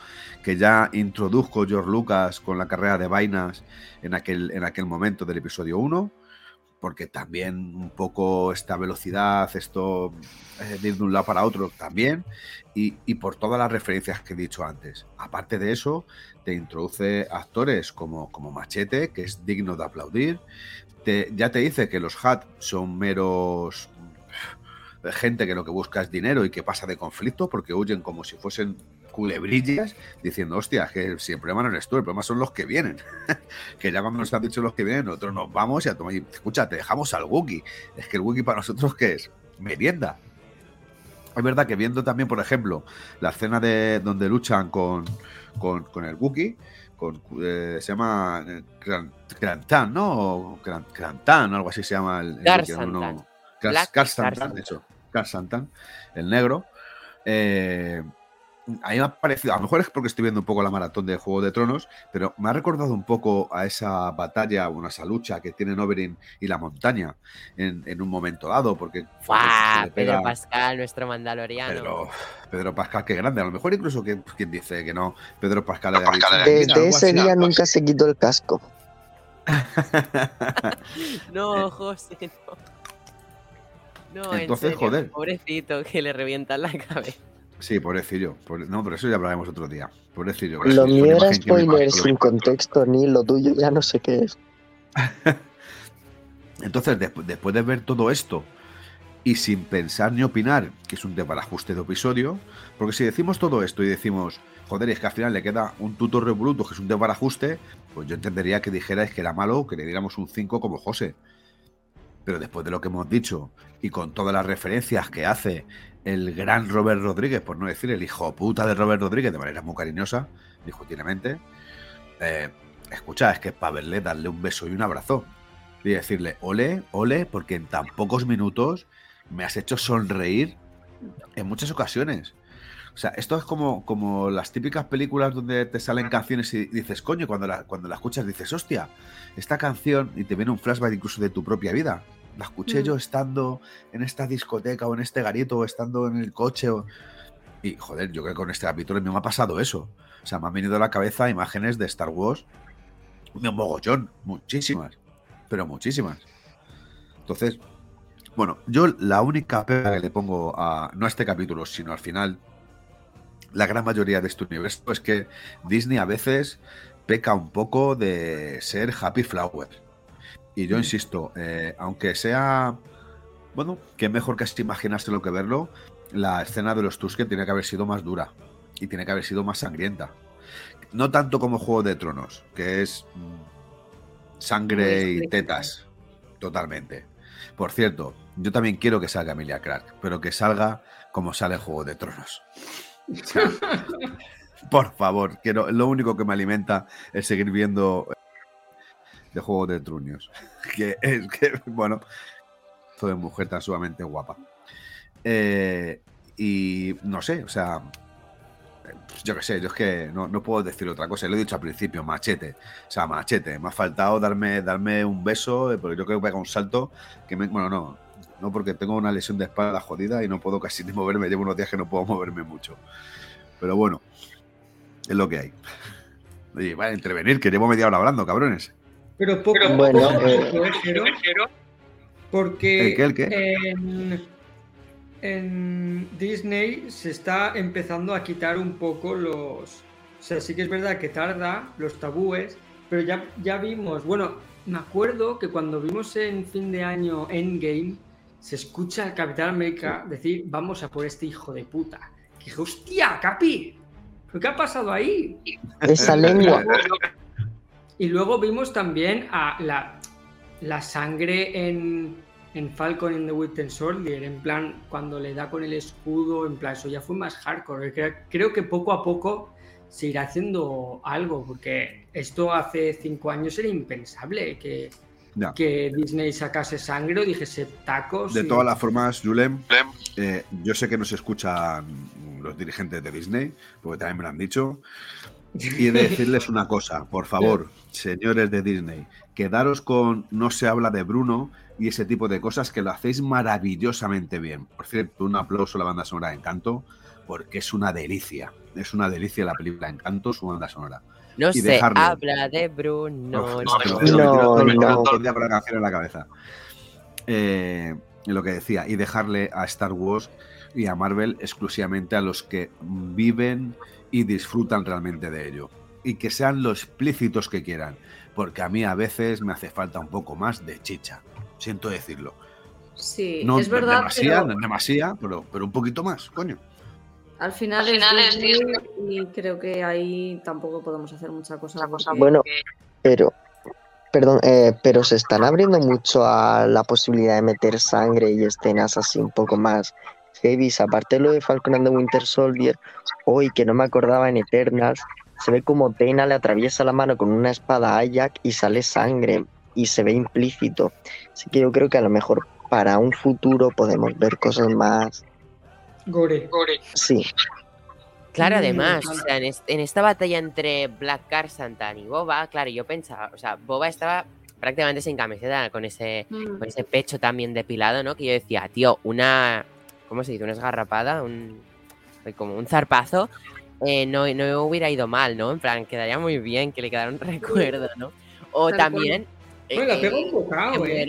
que ya introdujo George Lucas con la carrera de vainas en aquel, en aquel momento del episodio 1. Porque también un poco esta velocidad, esto eh, de ir de un lado para otro también. Y, y por todas las referencias que he dicho antes. Aparte de eso, te introduce actores como, como Machete, que es digno de aplaudir. Te- ya te dice que los Hat son meros gente que lo que busca es dinero y que pasa de conflicto porque huyen como si fuesen culebrillas diciendo, hostia, que si el problema no eres tú, el problema son los que vienen. <laughs> que ya cuando nos han dicho los que vienen, nosotros nos vamos y a tomar, y, escucha, te dejamos al Wookiee. Es que el Wookiee para nosotros, ¿qué es? Merienda. Es verdad que viendo también, por ejemplo, la escena de donde luchan con, con, con el Wookiee, con, eh, se llama eh, Gran- Grantan, ¿no? Grantan, o algo así se llama el, el Gar Wookiee, no, no, Santan, el negro. Eh, a mí me ha parecido, a lo mejor es porque estoy viendo un poco la maratón de Juego de Tronos, pero me ha recordado un poco a esa batalla, bueno, a esa lucha que tienen Oberyn y la montaña en, en un momento dado, porque ¡Fua! Pedro Pascal, nuestro mandaloriano. Pedro, Pedro Pascal, qué grande. A lo mejor incluso que, quien dice que no, Pedro Pascal Pascal dicho, Desde "Mira, algo ese día nunca se quitó el casco. <laughs> No, José, no. No, en Entonces, serio, joder. Pobrecito, que le revientan la cabeza. Sí, pobrecillo. Pobre- No, pero eso ya hablaremos otro día. Pobrecillo. Lo es una mío era spoiler sin contexto, ni lo tuyo ya no sé qué es. <laughs> Entonces, despu- después de ver todo esto y sin pensar ni opinar, que es un desbarajuste de episodio, porque si decimos todo esto y decimos, joder, es que al final le queda un tutor revoluto, que es un desbarajuste, pues yo entendería que dijerais que era malo, que le diéramos un 5 como José. Pero después de lo que hemos dicho y con todas las referencias que hace el gran Robert Rodríguez, por no decir el hijo puta de Robert Rodríguez de manera muy cariñosa, discutiramente, eh, escucha, es que es para verle, darle un beso y un abrazo y decirle, ole, ole, porque en tan pocos minutos me has hecho sonreír en muchas ocasiones. O sea, esto es como, como las típicas películas donde te salen canciones y dices, coño, cuando la, cuando la escuchas dices, hostia, esta canción, y te viene un flashback incluso de tu propia vida. La escuché yo estando en esta discoteca o en este garito o estando en el coche. o- Y joder, yo creo que con este capítulo me ha pasado eso. O sea, me han venido a la cabeza imágenes de Star Wars de un mogollón, muchísimas, pero muchísimas. Entonces, bueno, yo la única pega que le pongo a, no a este capítulo, sino al final, la gran mayoría de este universo es que Disney a veces peca un poco de ser happy flower. Y yo insisto, eh, aunque sea, bueno, que mejor que así imaginárselo que verlo, la escena de los Tusken tiene que haber sido más dura y tiene que haber sido más sangrienta. No tanto como Juego de Tronos, que es mm, sangre y tetas, totalmente. Por cierto, yo también quiero que salga Emilia Clark, pero que salga como sale Juego de Tronos. Por favor, quiero, lo único que me alimenta es seguir viendo de Juego de Tronos. <laughs> Que es que, bueno, de mujer tan sumamente guapa. Eh, y no sé, o sea, yo qué sé, yo es que no, no, puedo decir otra cosa. Lo he dicho al principio, machete. O sea, machete. Me ha faltado darme, darme un beso, eh, porque yo creo que pega un salto que me. Bueno, no. No, porque tengo una lesión de espalda jodida y no puedo casi <laughs> ni moverme. Llevo unos días que no puedo moverme mucho. Pero bueno, es lo que hay. <laughs> Oye, vale, intervenir, que llevo media hora hablando, cabrones. Pero poco, Pero bueno, poco, eh, poco, ¿eh, Jero? Porque ¿El qué, el qué? En, en Disney se está empezando a quitar un poco los... O sea, sí que es verdad que tarda los tabúes, pero ya, ya vimos, bueno, me acuerdo que cuando vimos en fin de año Endgame, se escucha al Capitán América decir, vamos a por este hijo de puta. Que dije, hostia, Capi, ¿pero ¿qué ha pasado ahí? Esa <laughs> lengua. Y luego vimos también a la, la sangre en, en Falcon and the Winter Soldier, en plan, cuando le da con el escudo, en plan, eso ya fue más hardcore. Creo, creo que poco a poco se irá haciendo algo, porque esto hace cinco años era impensable que, Ya. que Disney sacase sangre o dijese tacos. De y- todas las formas, Julem, eh, yo sé que nos escuchan los dirigentes de Disney, porque también me lo han dicho. Y he de decirles una cosa, por favor, señores de Disney, quedaros con No se habla de Bruno y ese tipo de cosas que lo hacéis maravillosamente bien. Por cierto, un aplauso a la banda sonora de Encanto, porque es una delicia. Es una delicia la película Encanto, su banda sonora. No Y se dejarlo. habla de Bruno. No, no, me todo el- día con la canción en la cabeza. Eh, lo que decía, y dejarle a Star Wars y a Marvel exclusivamente a los que viven y disfrutan realmente de ello. Y que sean lo explícitos que quieran, porque a mí a veces me hace falta un poco más de chicha. Siento decirlo. Sí, No es verdad, demasiado, pero no demasiado, pero, pero un poquito más, coño. Al final, es Disney y creo que ahí tampoco podemos hacer mucha cosa. porque- Bueno, pero, perdón, eh, pero se están abriendo mucho a la posibilidad de meter sangre y escenas así un poco más heavy. Aparte de lo de Falcon and the Winter Soldier, hoy que no me acordaba en Eternals, se ve como Tena le atraviesa la mano con una espada a Jack y sale sangre y se ve implícito. Así que yo creo que a lo mejor para un futuro podemos ver cosas más. Gore. Sí, Claro, Mm, además, o sea, en, est- en esta batalla entre Black Car, Santan y Boba, claro, yo pensaba, o sea, Boba estaba prácticamente sin camiseta, con ese, Mm. con ese pecho también depilado, ¿no? Que yo decía, tío, una, ¿cómo se dice? Una esgarrapada, un, como un zarpazo, eh, no, no hubiera ido mal, ¿no? En plan, quedaría muy bien que le quedara un <laughs> recuerdo, ¿no? O Tal también... Bueno, la eh, pega un bocado, eh.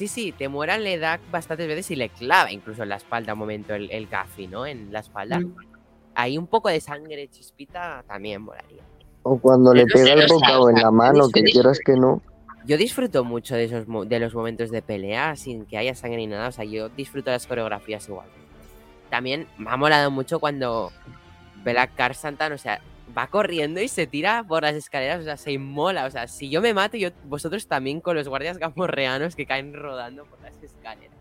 Sí, sí, te muera le da bastantes veces y le clava incluso en la espalda un momento el, el gafi, ¿no? En la espalda. Mm. Ahí un poco de sangre chispita también volaría. o cuando le Pero pega el bocado en la mano, que quieras que no. Yo disfruto mucho de esos mo- de los momentos de pelea sin que haya sangre ni nada. O sea, yo disfruto las coreografías igual. También me ha molado mucho cuando Black Car Santan, o sea, va corriendo y se tira por las escaleras, o sea, se inmola. O sea, si yo me mato, yo, vosotros también con los guardias gamorreanos que caen rodando por las escaleras.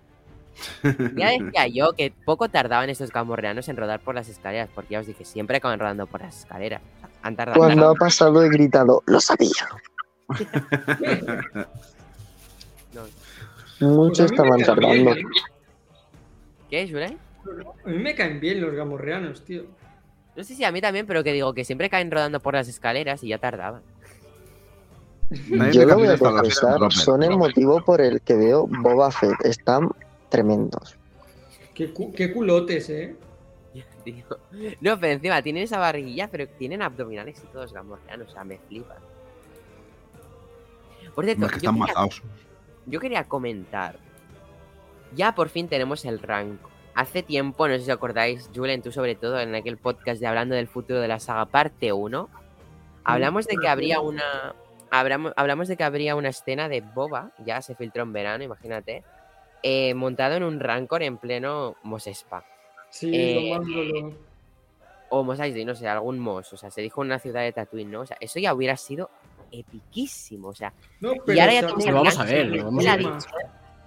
Ya decía yo que poco tardaban estos gamorreanos en rodar por las escaleras, porque ya os dije, siempre acaban rodando por las escaleras. O sea, han tardado. Cuando ha pasado he gritado, lo sabía. <laughs> No. Mucho Pues estaban bien, tardando. ¿eh? ¿Qué, Julen? A mí me caen bien los gamorreanos, tío. No sé si a mí también, pero que digo que siempre caen rodando por las escaleras y ya tardaban. Yo lo voy a confesar, son el motivo por el que veo Boba Fett. Están tremendos. Qué, cu- qué culotes, eh. <laughs> Tío. No, pero encima tienen esa barriguilla, pero tienen abdominales y todos gamorreanos, o sea, me flipan. Por cierto, es que yo están quería, yo quería comentar. Ya por fin tenemos el rank. Hace tiempo, no sé si os acordáis, Julen, tú sobre todo, en aquel podcast de Hablando del futuro de la saga parte 1, hablamos de que habría una. Hablamos, hablamos de que habría una escena de Boba, ya se filtró en verano, imagínate, eh, montado en un Rancor en pleno Mos Espa. Sí, Eh, lo O Mos Eisley, no sé, algún Mos. O sea, se dijo en una ciudad de Tatooine, ¿no? O sea, eso ya hubiera sido epiquísimo. O sea, No, y ahora ya o sea, vamos a ver, ver.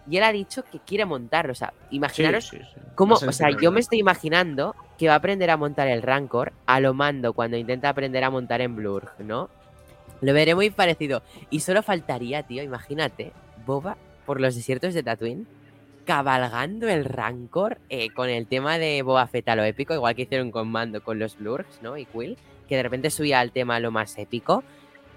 Y él ha dicho que quiere montarlo. O sea, imaginaros Sí, sí, sí. cómo. O sea, yo me estoy imaginando que va a aprender a montar el Rancor a lo mando cuando intenta aprender a montar en Blur, ¿no? Lo veré muy parecido. Y solo faltaría, tío, imagínate, Boba por los desiertos de Tatooine cabalgando el Rancor eh, con el tema de Boba Fett a lo épico, igual que hicieron con Mando con los Blurgs, ¿no? Y Quill, que de repente subía al tema lo más épico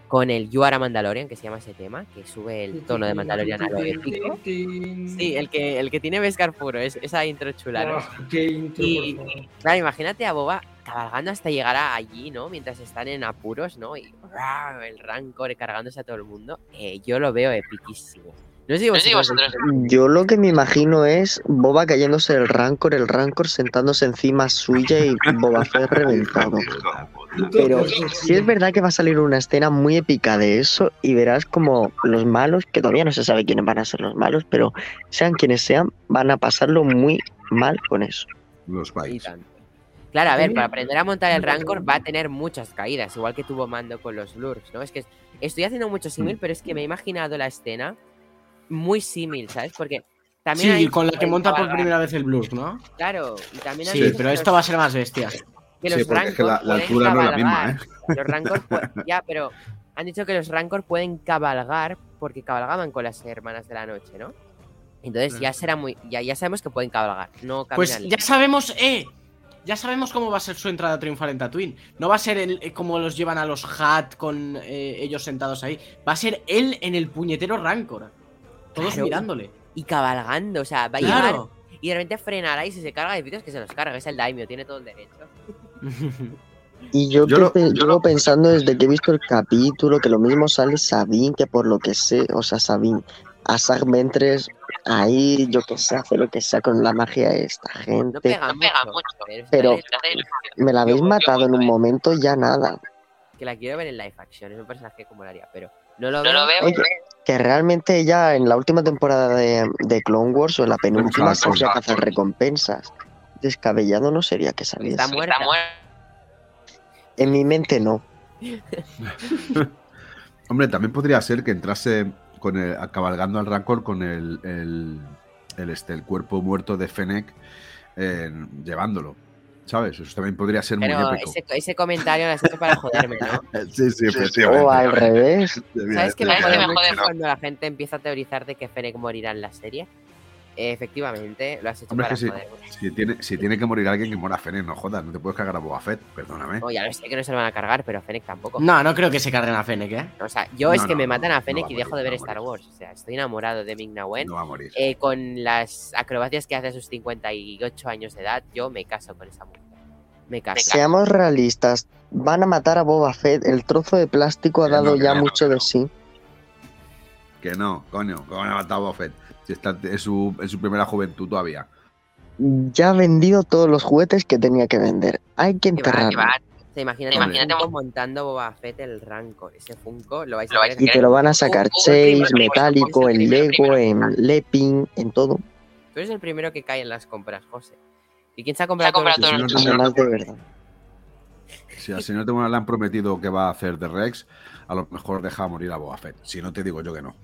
con el You Are a Mandalorian, que se llama ese tema, que sube el tono de Mandalorian a lo épico. Sí, el que, el que tiene Beskar puro, es, esa intro chula, ¿no? Oh, qué intro, Y-. Claro, imagínate a Boba cabalgando hasta llegar a allí, ¿no? Mientras están en apuros, ¿no? Y el Rancor cargándose a todo el mundo. Eh, yo lo veo epiquísimo. No sé si vosotros... Yo lo que me imagino es Boba cayéndose el Rancor, el Rancor sentándose encima suya y Boba Fett reventado. Pero sí es verdad que va a salir una escena muy épica de eso y verás como los malos, que todavía no se sabe quiénes van a ser los malos, pero sean quienes sean, van a pasarlo muy mal con eso. Los tanto. Claro, a ver, para aprender a montar el Rancor va a tener muchas caídas, igual que tuvo Mando con los Blurs, ¿no? Es que estoy haciendo mucho símil, pero es que me he imaginado la escena muy símil, ¿sabes? Porque también Sí, hay- con la que monta por primera vez el Blur, ¿no? Claro, y también hay Sí, pero esto los- va a ser más bestia. Que Sí, los porque es que la, Rancor la pueden altura no es la misma, cabalgar. ¿eh? Los Rancor <laughs> ya, pero han dicho que los Rancor pueden cabalgar porque cabalgaban con las hermanas de la noche, ¿no? Entonces ya será muy. Ya, ya sabemos que pueden cabalgar, no Pues caminan. ya sabemos, eh. Ya sabemos cómo va a ser su entrada triunfal en Tatooine. No va a ser el, eh, como los llevan a los Hat con eh, ellos sentados ahí. Va a ser él en el puñetero Rancor. Todos Claro. mirándole. Y cabalgando, o sea, va a llegar Claro. y de repente frenará y si se carga de vídeos que se los carga. Es el Daimio, tiene todo el derecho. Y yo, Yo que lo- pe- yo llevo lo- pensando desde que he visto el capítulo que lo mismo sale Sabine, que por lo que sé, o sea, Sabine, Asag Ventres, ahí yo que sé, hace lo que sea con la magia de esta No gente. pega, mucho, pero, Me la habéis matado en un momento, ya nada. que la quiero ver en live action. Es un personaje como lo haría, pero no lo veo. Oye, que realmente ella en la última temporada de, de Clone Wars o en la penúltima salió a cazar recompensas. Descabellado no sería que Está saliese. muerta. En mi mente no. <laughs> Hombre, también podría ser que entrase con el, cabalgando al Rancor con el, el, el, este, el cuerpo muerto de Fennec eh, llevándolo. ¿Sabes? Eso también podría ser muy épico. ese, ese comentario lo has hecho para joderme, ¿no? <laughs> Sí, sí, efectivamente. O al <laughs> revés. ¿Sabes qué me jode cuando la gente empieza a teorizar de que Fennec morirá en la serie? Efectivamente, lo has hecho Hombre, para es que. Si tiene, si tiene que morir alguien, que muera Fennec, no jodas, no te puedes cagar a Boba Fett, perdóname. No, ya lo sé que no se lo van a cargar, pero a Fennec tampoco. No, no creo que se carguen a Fennec, ¿eh? O sea, yo No, es que me no, matan a Fennec y dejo morir, de ver Star Wars. O sea, estoy enamorado de Ming Na Wen. No va a morir. Eh, con las acrobacias que hace a sus 58 años de edad, yo me caso con esa mujer. Me caso. Seamos realistas. Van a matar a Boba Fett. El trozo de plástico ha Que no, dado que ya no, mucho que de sí. Que no, coño, ¿cómo van a matar a Boba Fett? Si está en su, en su primera juventud todavía. Ya ha vendido todos los juguetes que tenía que vender. Hay que enterrarlo. imagínate, montando Boba Fett el Rancor. Ese Funko lo vais a ver. Y te lo van a sacar Chase, metálico, en Lego, en Lepin, en todo. Tú eres el primero que cae en las compras, José. ¿Y quién se ha comprado, todos los todo el discos? mundo. Además de verdad. Si al señor Temora le han prometido que va a hacer de Rex, a lo mejor deja morir a Boba Fett. Si no, te digo yo que no.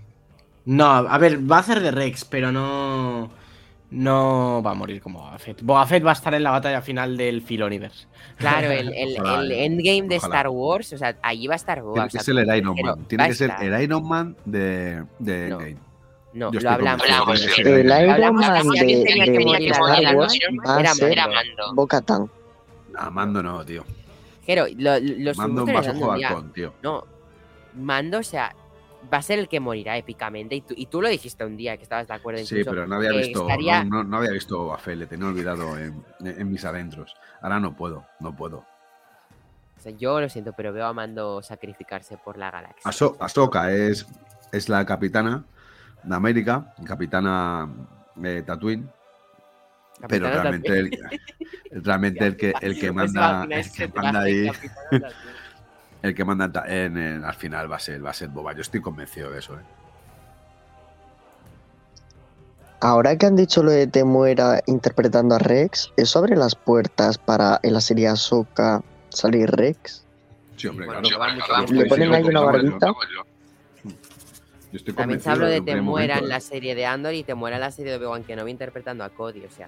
No, a ver, va a hacer de Rex, pero no. No va a morir como Boba Fett. Boba Fett va a estar en la batalla final del Filoniverse. Claro, el, <laughs> el, Ojalá, el eh. endgame de Ojalá. Star Wars, o sea, allí va a estar Boba. Tiene o que sea, ser el Iron pero Man. Tiene que ser el Iron Man de, de No. Endgame. No, Yo lo hablamos. hablamos. El Lo Iron Man de, alguien tenía que de a Star Wars Man, va a era- ser era Mando. Bo-Katan. Amando no, tío. Jero, lo- los Mando un vaso halcón, tío. No, Mando, o sea, va a ser el que morirá épicamente. Y tú, y tú lo dijiste un día que estabas de acuerdo Sí, incluso. pero no había visto, estaría- no, no- no había visto Boba Fett, le tenía olvidado en, en mis adentros. Ahora no puedo, no puedo. O sea, yo lo siento, pero veo a Mando sacrificarse por la galaxia. Aso- Ahsoka es, es la capitana de América, capitana de Tatooine, pero Capitana realmente el, <laughs> realmente el que el que <laughs> ¿Os manda, el que manda ahí? El que manda en, en- al final va a ser va a ser Boba. Yo estoy convencido de eso, ¿eh? Ahora que han dicho lo de Temuera interpretando a Rex, ¿eso abre las puertas para en la serie Ahsoka salir Rex? Sí, hombre, Bueno, claro. ¿Le ponen ahí una barbita? Yo estoy También se habló de te muera en la serie de Andor y te muera en la serie de Obi-Wan Kenobi interpretando a Cody. O sea,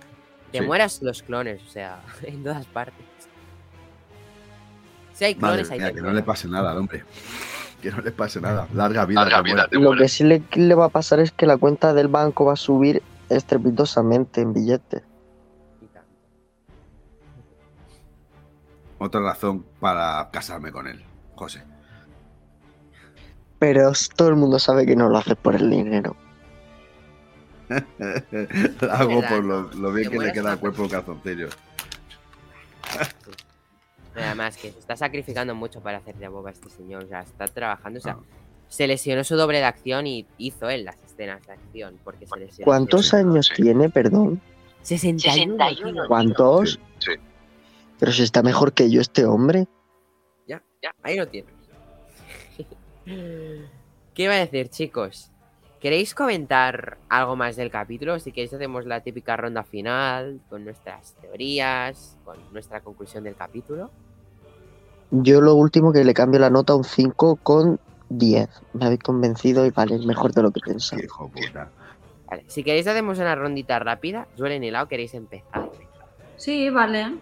te Sí. mueras los clones, o sea, <laughs> en todas partes. Hay Madre mía, te que no le pase nada al hombre. <laughs> Que no le pase nada. Larga vida. Larga vida, te Lo que sí le, le va a pasar es que la cuenta del banco va a subir estrepitosamente en billetes. Otra razón para casarme con él, José. Pero todo el mundo sabe que no lo haces por el dinero. <laughs> La hago por lo, lo bien que le queda al cuerpo calzoncillo. Nada más que se está sacrificando mucho para hacer de boba este señor. O sea, está trabajando. O sea, Ah. se lesionó su doble de acción y hizo él las escenas de acción. Porque se lesionó. ¿Cuántos años tiene, perdón? 61. tío. ¿Cuántos? Sí. Pero si está mejor que yo este hombre. Ya, ya, ahí lo tienes. <laughs> ¿Qué iba a decir, chicos? ¿Queréis comentar algo más del capítulo? Si queréis hacemos la típica ronda final con nuestras teorías, con nuestra conclusión del capítulo. Yo lo último que le cambio la nota a un 5 con 10. Me habéis convencido y vale, es mejor de lo que pensaba. Hijo puta. Vale, si queréis hacemos una rondita rápida. Suelen y Lao, ¿queréis empezar? Sí, vale.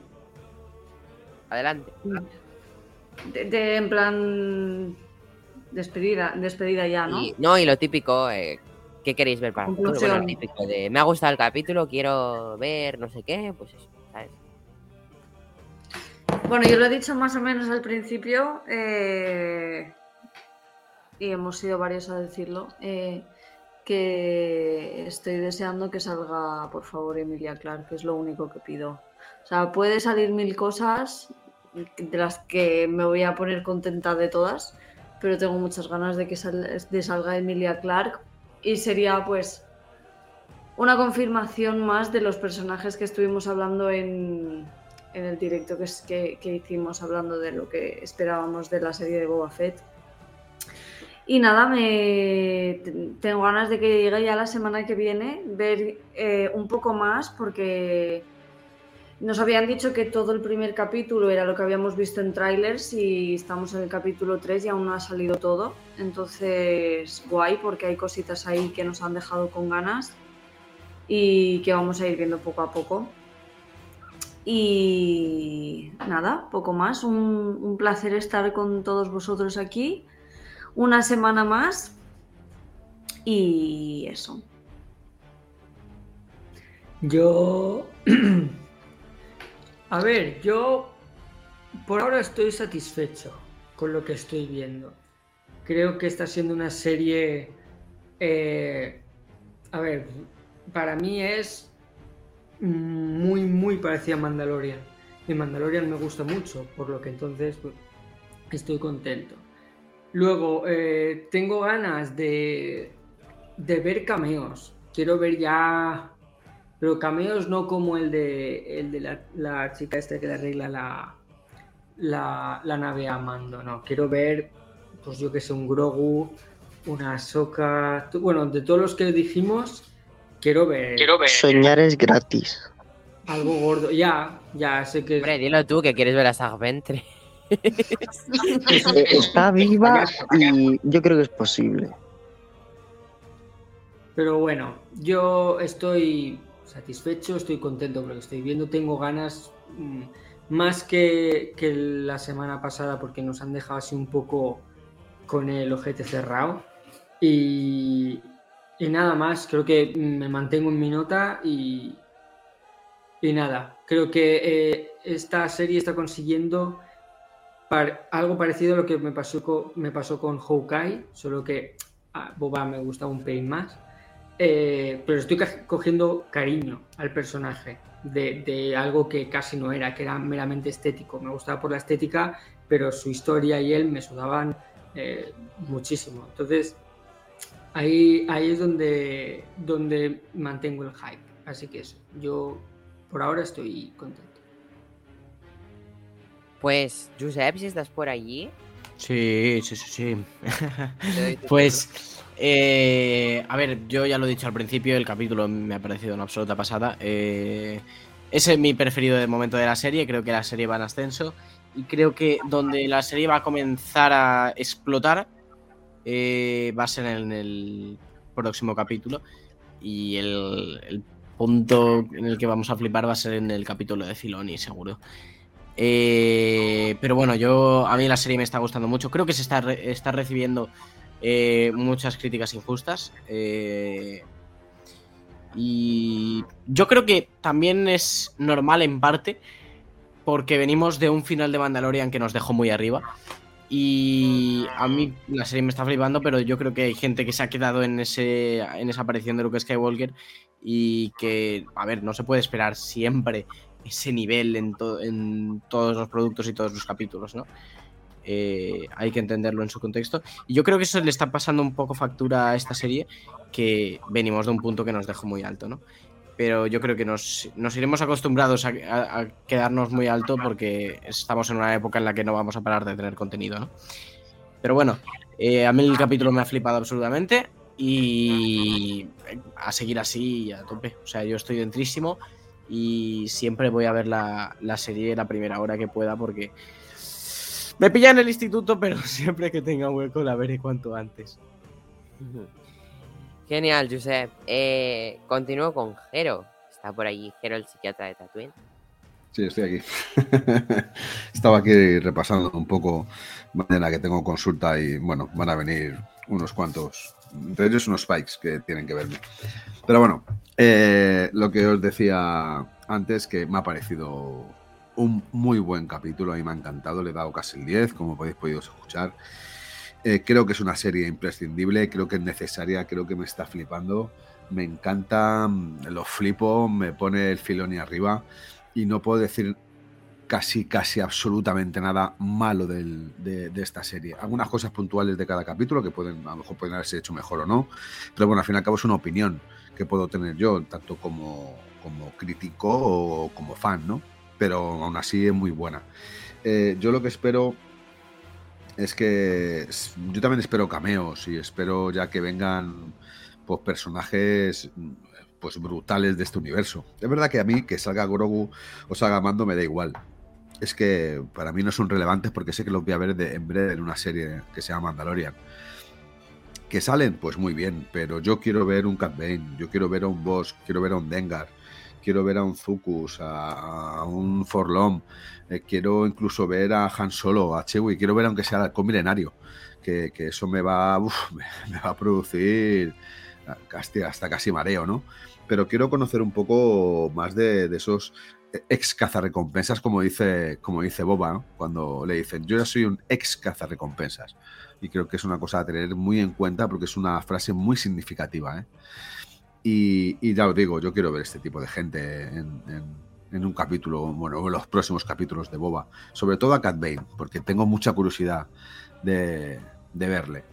Adelante. De, de- en plan. Despedida, despedida ya, ¿no? Y, no, y lo típico, eh, ¿qué queréis ver para el futuro? Bueno, lo típico de me ha gustado el capítulo, quiero ver no sé qué, pues eso, ¿sabes? Bueno, yo lo he dicho más o menos al principio. eh, y hemos sido varios a decirlo. eh, que estoy deseando que salga, por favor, Emilia Clark, que es lo único que pido. O sea, puede salir mil cosas de las que me voy a poner contenta de todas, pero tengo muchas ganas de que sal- de salga Emilia Clark y sería pues una confirmación más de los personajes que estuvimos hablando en, en el directo que, es- que, que hicimos hablando de lo que esperábamos de la serie de Boba Fett. Y nada, me tengo ganas de que llegue ya la semana que viene, ver eh, un poco más, porque nos habían dicho que todo el primer capítulo era lo que habíamos visto en trailers y estamos en el capítulo 3 y aún no ha salido todo. Entonces, guay, porque hay cositas ahí que nos han dejado con ganas y que vamos a ir viendo poco a poco. Y nada, poco más. Un, un placer estar con todos vosotros aquí. Una semana más. Y eso. Yo. <clears throat> A ver, yo por ahora estoy satisfecho con lo que estoy viendo. Creo que está siendo una serie. eh, a ver, para mí es muy, muy parecida a Mandalorian. Y Mandalorian me gusta mucho, por lo que entonces pues, estoy contento. Luego, eh, tengo ganas de, de ver cameos. Quiero ver ya pero cameos no como el de, el de la, la chica esta que le arregla la, la, la nave a mando, no. Quiero ver, pues yo que sé, un Grogu, una Soka, bueno, de todos los que dijimos, quiero ver, Quiero ver. Soñar es gratis. algo gordo. Ya, ya sé que... Hombre, dilo tú que quieres ver a Sag Ventre. <laughs> Eh, Está viva y yo creo que es posible. Pero bueno, yo estoy satisfecho, estoy contento con lo que estoy viendo, tengo ganas mm, más que, que la semana pasada porque nos han dejado así un poco con el ojete cerrado. Y, nada más, creo que me mantengo en mi nota y, y nada, creo que eh, esta serie está consiguiendo algo parecido a lo que me pasó con, me pasó con Hawkeye, solo que a Boba me gusta un pelín más. Eh, pero estoy cogiendo cariño al personaje de, de algo que casi no era, que era meramente estético. Me gustaba por la estética, pero su historia y él me sudaban eh, muchísimo. Entonces, ahí, ahí es donde, donde mantengo el hype. Así que eso, yo por ahora estoy contento. Pues, Josep, si estás por allí, Sí, sí, sí, sí. Pues, eh, a ver, yo ya lo he dicho al principio, el capítulo me ha parecido una absoluta pasada. Eh, ese es mi preferido de momento de la serie, creo que la serie va en ascenso y creo que donde la serie va a comenzar a explotar eh, va a ser en el próximo capítulo. Y el, el punto en el que vamos a flipar va a ser en el capítulo de Filoni, seguro. Eh, pero bueno, yo a mí la serie me está gustando mucho. Creo que se está, está recibiendo eh, muchas críticas injustas. eh, y yo creo que también es normal en parte porque venimos de un final de Mandalorian que nos dejó muy arriba. Y a mí la serie me está flipando, pero yo creo que hay gente que se ha quedado en, ese, en esa aparición de Luke Skywalker y que, a ver, no se puede esperar siempre ese nivel en, en todos los productos y todos los capítulos, ¿no? Eh, hay que entenderlo en su contexto. Y yo creo que eso le está pasando un poco factura a esta serie, que venimos de un punto que nos dejó muy alto, ¿no? Pero yo creo que nos, nos iremos acostumbrados a, a- a quedarnos muy alto porque estamos en una época en la que no vamos a parar de tener contenido, ¿no? Pero bueno, eh, a mí el capítulo me ha flipado absolutamente y a seguir así a tope. O sea, yo estoy dentrísimo y siempre voy a ver la, la serie la primera hora que pueda porque me pilla en el instituto, pero <laughs> siempre que tenga hueco la veré cuanto antes. Genial, Josep. Eh, continúo con Jero. Está por allí Jero, el psiquiatra de Tatooine. Sí, estoy aquí. <laughs> Estaba aquí repasando un poco mañana que tengo consulta y bueno, van a venir unos cuantos, entre ellos unos spikes que tienen que verme. Pero bueno, eh, lo que os decía antes, que me ha parecido un muy buen capítulo, a mí me ha encantado, le he dado casi el 10, como podéis podido escuchar. Eh, creo que es una serie imprescindible, creo que es necesaria, creo que me está flipando. Me encanta, mm, lo flipo, me pone el filón y arriba y no puedo decir casi, casi absolutamente nada malo de esta serie. Algunas cosas puntuales de cada capítulo que pueden, a lo mejor pueden haberse hecho mejor o no, pero bueno, al fin y al cabo es una opinión que puedo tener yo, tanto como, como crítico o como fan, ¿no? Pero aún así es muy buena. Eh, yo lo que espero es que yo también espero cameos y espero ya que vengan pues personajes pues brutales de este universo. Es verdad que a mí que salga Grogu o salga Mando me da igual. Es que para mí no son relevantes porque sé que los voy a ver de- en breve en una serie que se llama Mandalorian. Que salen, pues muy bien, pero yo quiero ver un Cat yo quiero ver a un Boss, quiero ver a un Dengar, quiero ver a un Zucus, a, un Forlom, eh, quiero incluso ver a Han Solo, a Chewie, quiero ver aunque sea halcón milenario, que, que eso me va, <laughs> me, va a producir hasta, hasta casi mareo, ¿no? Pero quiero conocer un poco más de, esos ex cazarrecompensas, como dice, como dice Boba, cuando le dicen, yo ya soy un ex cazarrecompensas. Y creo que es una cosa a tener muy en cuenta porque es una frase muy significativa. ¿eh? Y, ya os digo, yo quiero ver este tipo de gente en, un capítulo, bueno, en los próximos capítulos de Boba. Sobre todo a Cat Bane, porque tengo mucha curiosidad de, verle.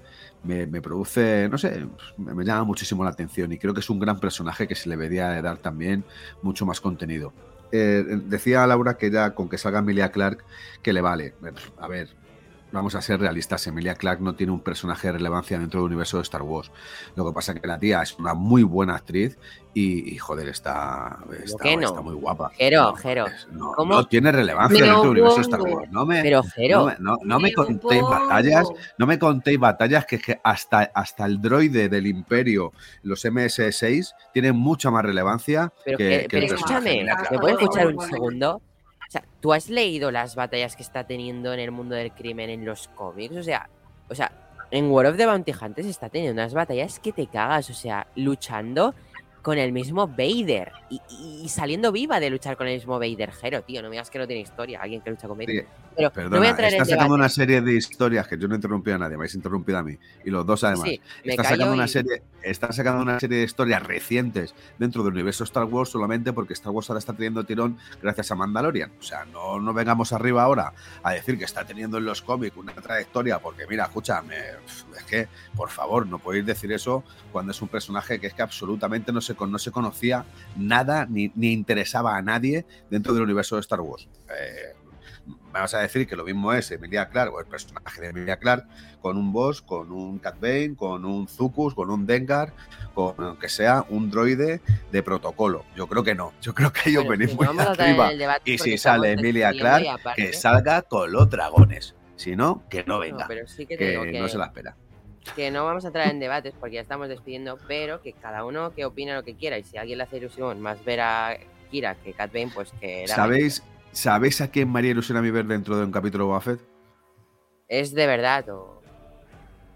Me, produce, no sé, me, llama muchísimo la atención y creo que es un gran personaje que se le debería de dar también mucho más contenido. Eh, decía Laura que ya con que salga Emilia Clark que le vale. A ver, vamos a ser realistas, Emilia Clark no tiene un personaje de relevancia dentro del universo de Star Wars. Lo que pasa es que la tía es una muy buena actriz y, y, joder, está, está, que no? está muy guapa. Jero, No, Jero, no, ¿cómo? no tiene relevancia Me dentro del universo de Star. Wars. No me, Pero no Jero, me, no- no me Me contéis opongo. batallas, no me contéis batallas que, es que hasta, hasta el droide del Imperio, los MS6, tienen mucha más relevancia pero, que, que- que pero el escúchame. ¿me puedes escuchar un segundo? O sea, ¿tú has leído las batallas que está teniendo en el mundo del crimen en los cómics? O sea, o sea, en War of the Bounty Hunters está teniendo unas batallas que te cagas, o sea, luchando con el mismo Vader y, saliendo viva de luchar con el mismo Vader. Jero, tío, no me digas que no tiene historia, alguien que lucha con Vader. Sí, Pero Perdona, no voy a entrar en está sacando debate. una serie de historias que yo no he interrumpido a nadie, me habéis interrumpido a mí. Y los dos además. Sí, me está callo sacando una serie, está sacando una serie de historias recientes dentro del universo Star Wars solamente porque Star Wars ahora está teniendo tirón gracias a Mandalorian. O sea, no, no vengamos arriba ahora a decir que está teniendo en los cómics una trayectoria, porque mira, escúchame, es que, por favor, no podéis decir eso cuando es un personaje que es que absolutamente no se, con- no se conocía nada ni, ni interesaba a nadie dentro del universo de Star Wars. Eh, Vamos a decir que lo mismo es Emilia Clark o el personaje de Emilia Clark con un boss, con un Cat Bane, con un Zucus, con un Dengar, con aunque sea un droide de protocolo. Yo creo que no. Yo creo que ellos Bueno, venís si muy no arriba. Y si sale Emilia Clark, que salga con los dragones. Si no, que no No, venga. pero sí que que que no se la espera. Que no vamos a entrar en debates porque ya estamos despidiendo, pero que cada uno que opina lo que quiera y si a alguien le hace ilusión más ver a Kira que Cat Bane, pues que... la ¿Sabéis, ¿Sabéis a quién María ilusión a mí ver dentro de un capítulo de Boba Fett? ¿Es de verdad o...?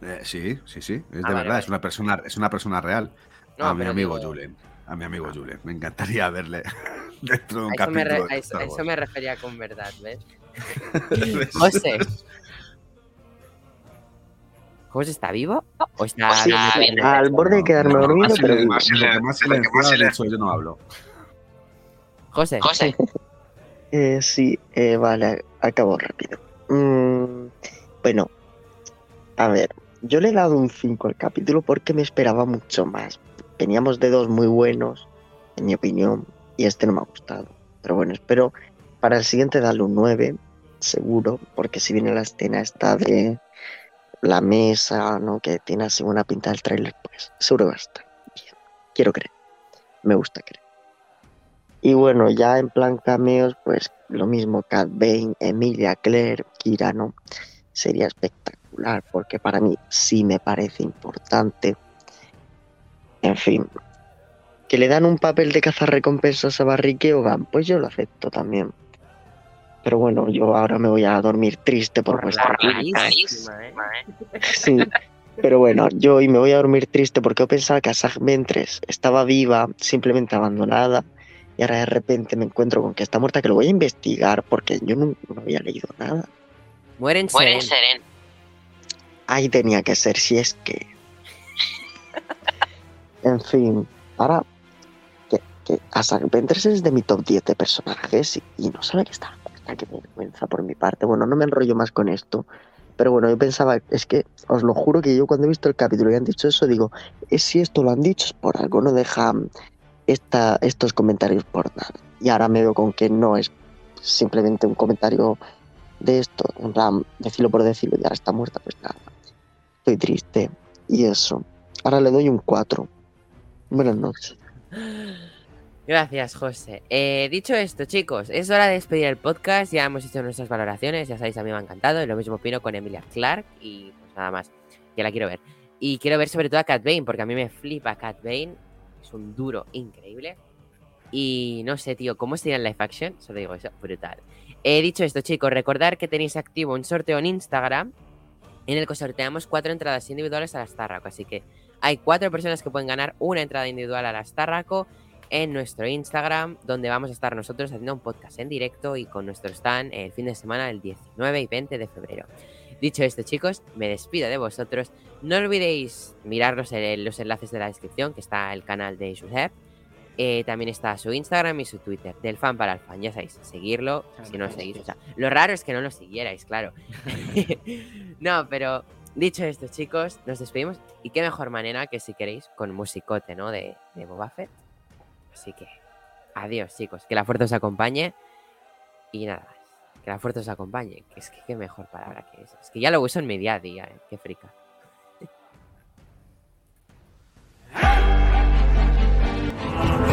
Eh, sí, sí, sí, es de Ah, vale, verdad, vale. es una persona, es una persona real. No, a mi amigo digo- Julen, a mi amigo Julen. Me encantaría verle <laughs> dentro de un A eso, me, capítulo re- de a eso- me refería con verdad, ¿ves? ¿Ves? <laughs> José. ¿José está vivo? ¿O está Sí, viendo- al borde de quedarme dormido, más pero silen- digo, lo que más silenciado, de hecho, yo no hablo. José. José. <laughs> Eh, sí, eh, vale, acabo rápido. Mm, bueno, a ver, yo le he dado un 5 al capítulo porque me esperaba mucho más. Veníamos de dos muy buenos, en mi opinión, y este no me ha gustado. Pero bueno, espero para el siguiente darle un 9, seguro, porque si viene la escena esta de la mesa, ¿no? Que tiene así buena pinta del tráiler, pues seguro va a estar bien. Quiero creer. Me gusta creer. Y bueno, ya en plan cameos, pues lo mismo, Cat Bane, Emilia, Claire, Kira, ¿no? Sería espectacular, porque para mí sí me parece importante. En fin, que le dan un papel de cazarrecompensas a Barrique Hogan, pues yo lo acepto también. Pero bueno, yo ahora me voy a dormir triste por vuestra culpa. ¿eh? <laughs> Sí, pero bueno, yo hoy me voy a dormir triste porque yo pensaba que Asaj Ventres estaba viva, simplemente abandonada, y ahora de repente me encuentro con que está muerta, que lo voy a investigar porque yo no, no había leído nada. Mueren Mueren Seren. Seren. Ahí tenía que ser, si es que... En fin, ahora que, que Asaj Ventres es de mi top 10 de personajes y, y no sabe que está qué vergüenza por mi parte. Bueno, no me enrollo más con esto. Pero bueno, yo pensaba, es que os lo juro que yo cuando he visto el capítulo y han dicho eso, digo, es si esto lo han dicho es por algo, no dejan esta, estos comentarios por nada. Y ahora me veo con que no es simplemente un comentario de esto, en plan, decirlo por decirlo y ahora está muerta, pues nada. Estoy triste. Y eso. Ahora le doy un 4. Buenas noches. <laughs> Gracias, José. Eh, dicho esto, chicos, es hora de despedir el podcast. Ya hemos hecho nuestras valoraciones. Ya sabéis, a mí me ha encantado. Y lo mismo opino con Emilia Clark. Y pues nada más. Que la quiero ver. Y quiero ver sobre todo a Cat Bane, porque a mí me flipa Cat Bane. Es un duro increíble. Y no sé, tío, ¿cómo sería en live action? Solo digo eso, brutal. He dicho esto, chicos, recordar que tenéis activo un sorteo en Instagram en el que sorteamos cuatro entradas individuales a la Starraco. Así que hay cuatro personas que pueden ganar una entrada individual a la Starraco en nuestro Instagram, donde vamos a estar nosotros haciendo un podcast en directo y con nuestro stand el fin de semana del 19 y 20 de febrero. Dicho esto, chicos, me despido de vosotros. No olvidéis mirar los, los enlaces de la descripción, que está el canal de Josep. Eh, también está su Instagram y su Twitter, del fan para el fan. Ya sabéis, seguirlo si no lo seguís. O sea, lo raro es que no lo siguierais, claro. <laughs> no, pero dicho esto, chicos, nos despedimos. Y qué mejor manera que si queréis con musicote, ¿no? De, de Boba Fett. Así que, adiós, chicos. Que la fuerza os acompañe. Y nada, que la fuerza os acompañe. Que es que qué mejor palabra que eso. Es que ya lo uso en mi día a día. Eh. Qué frica. <laughs>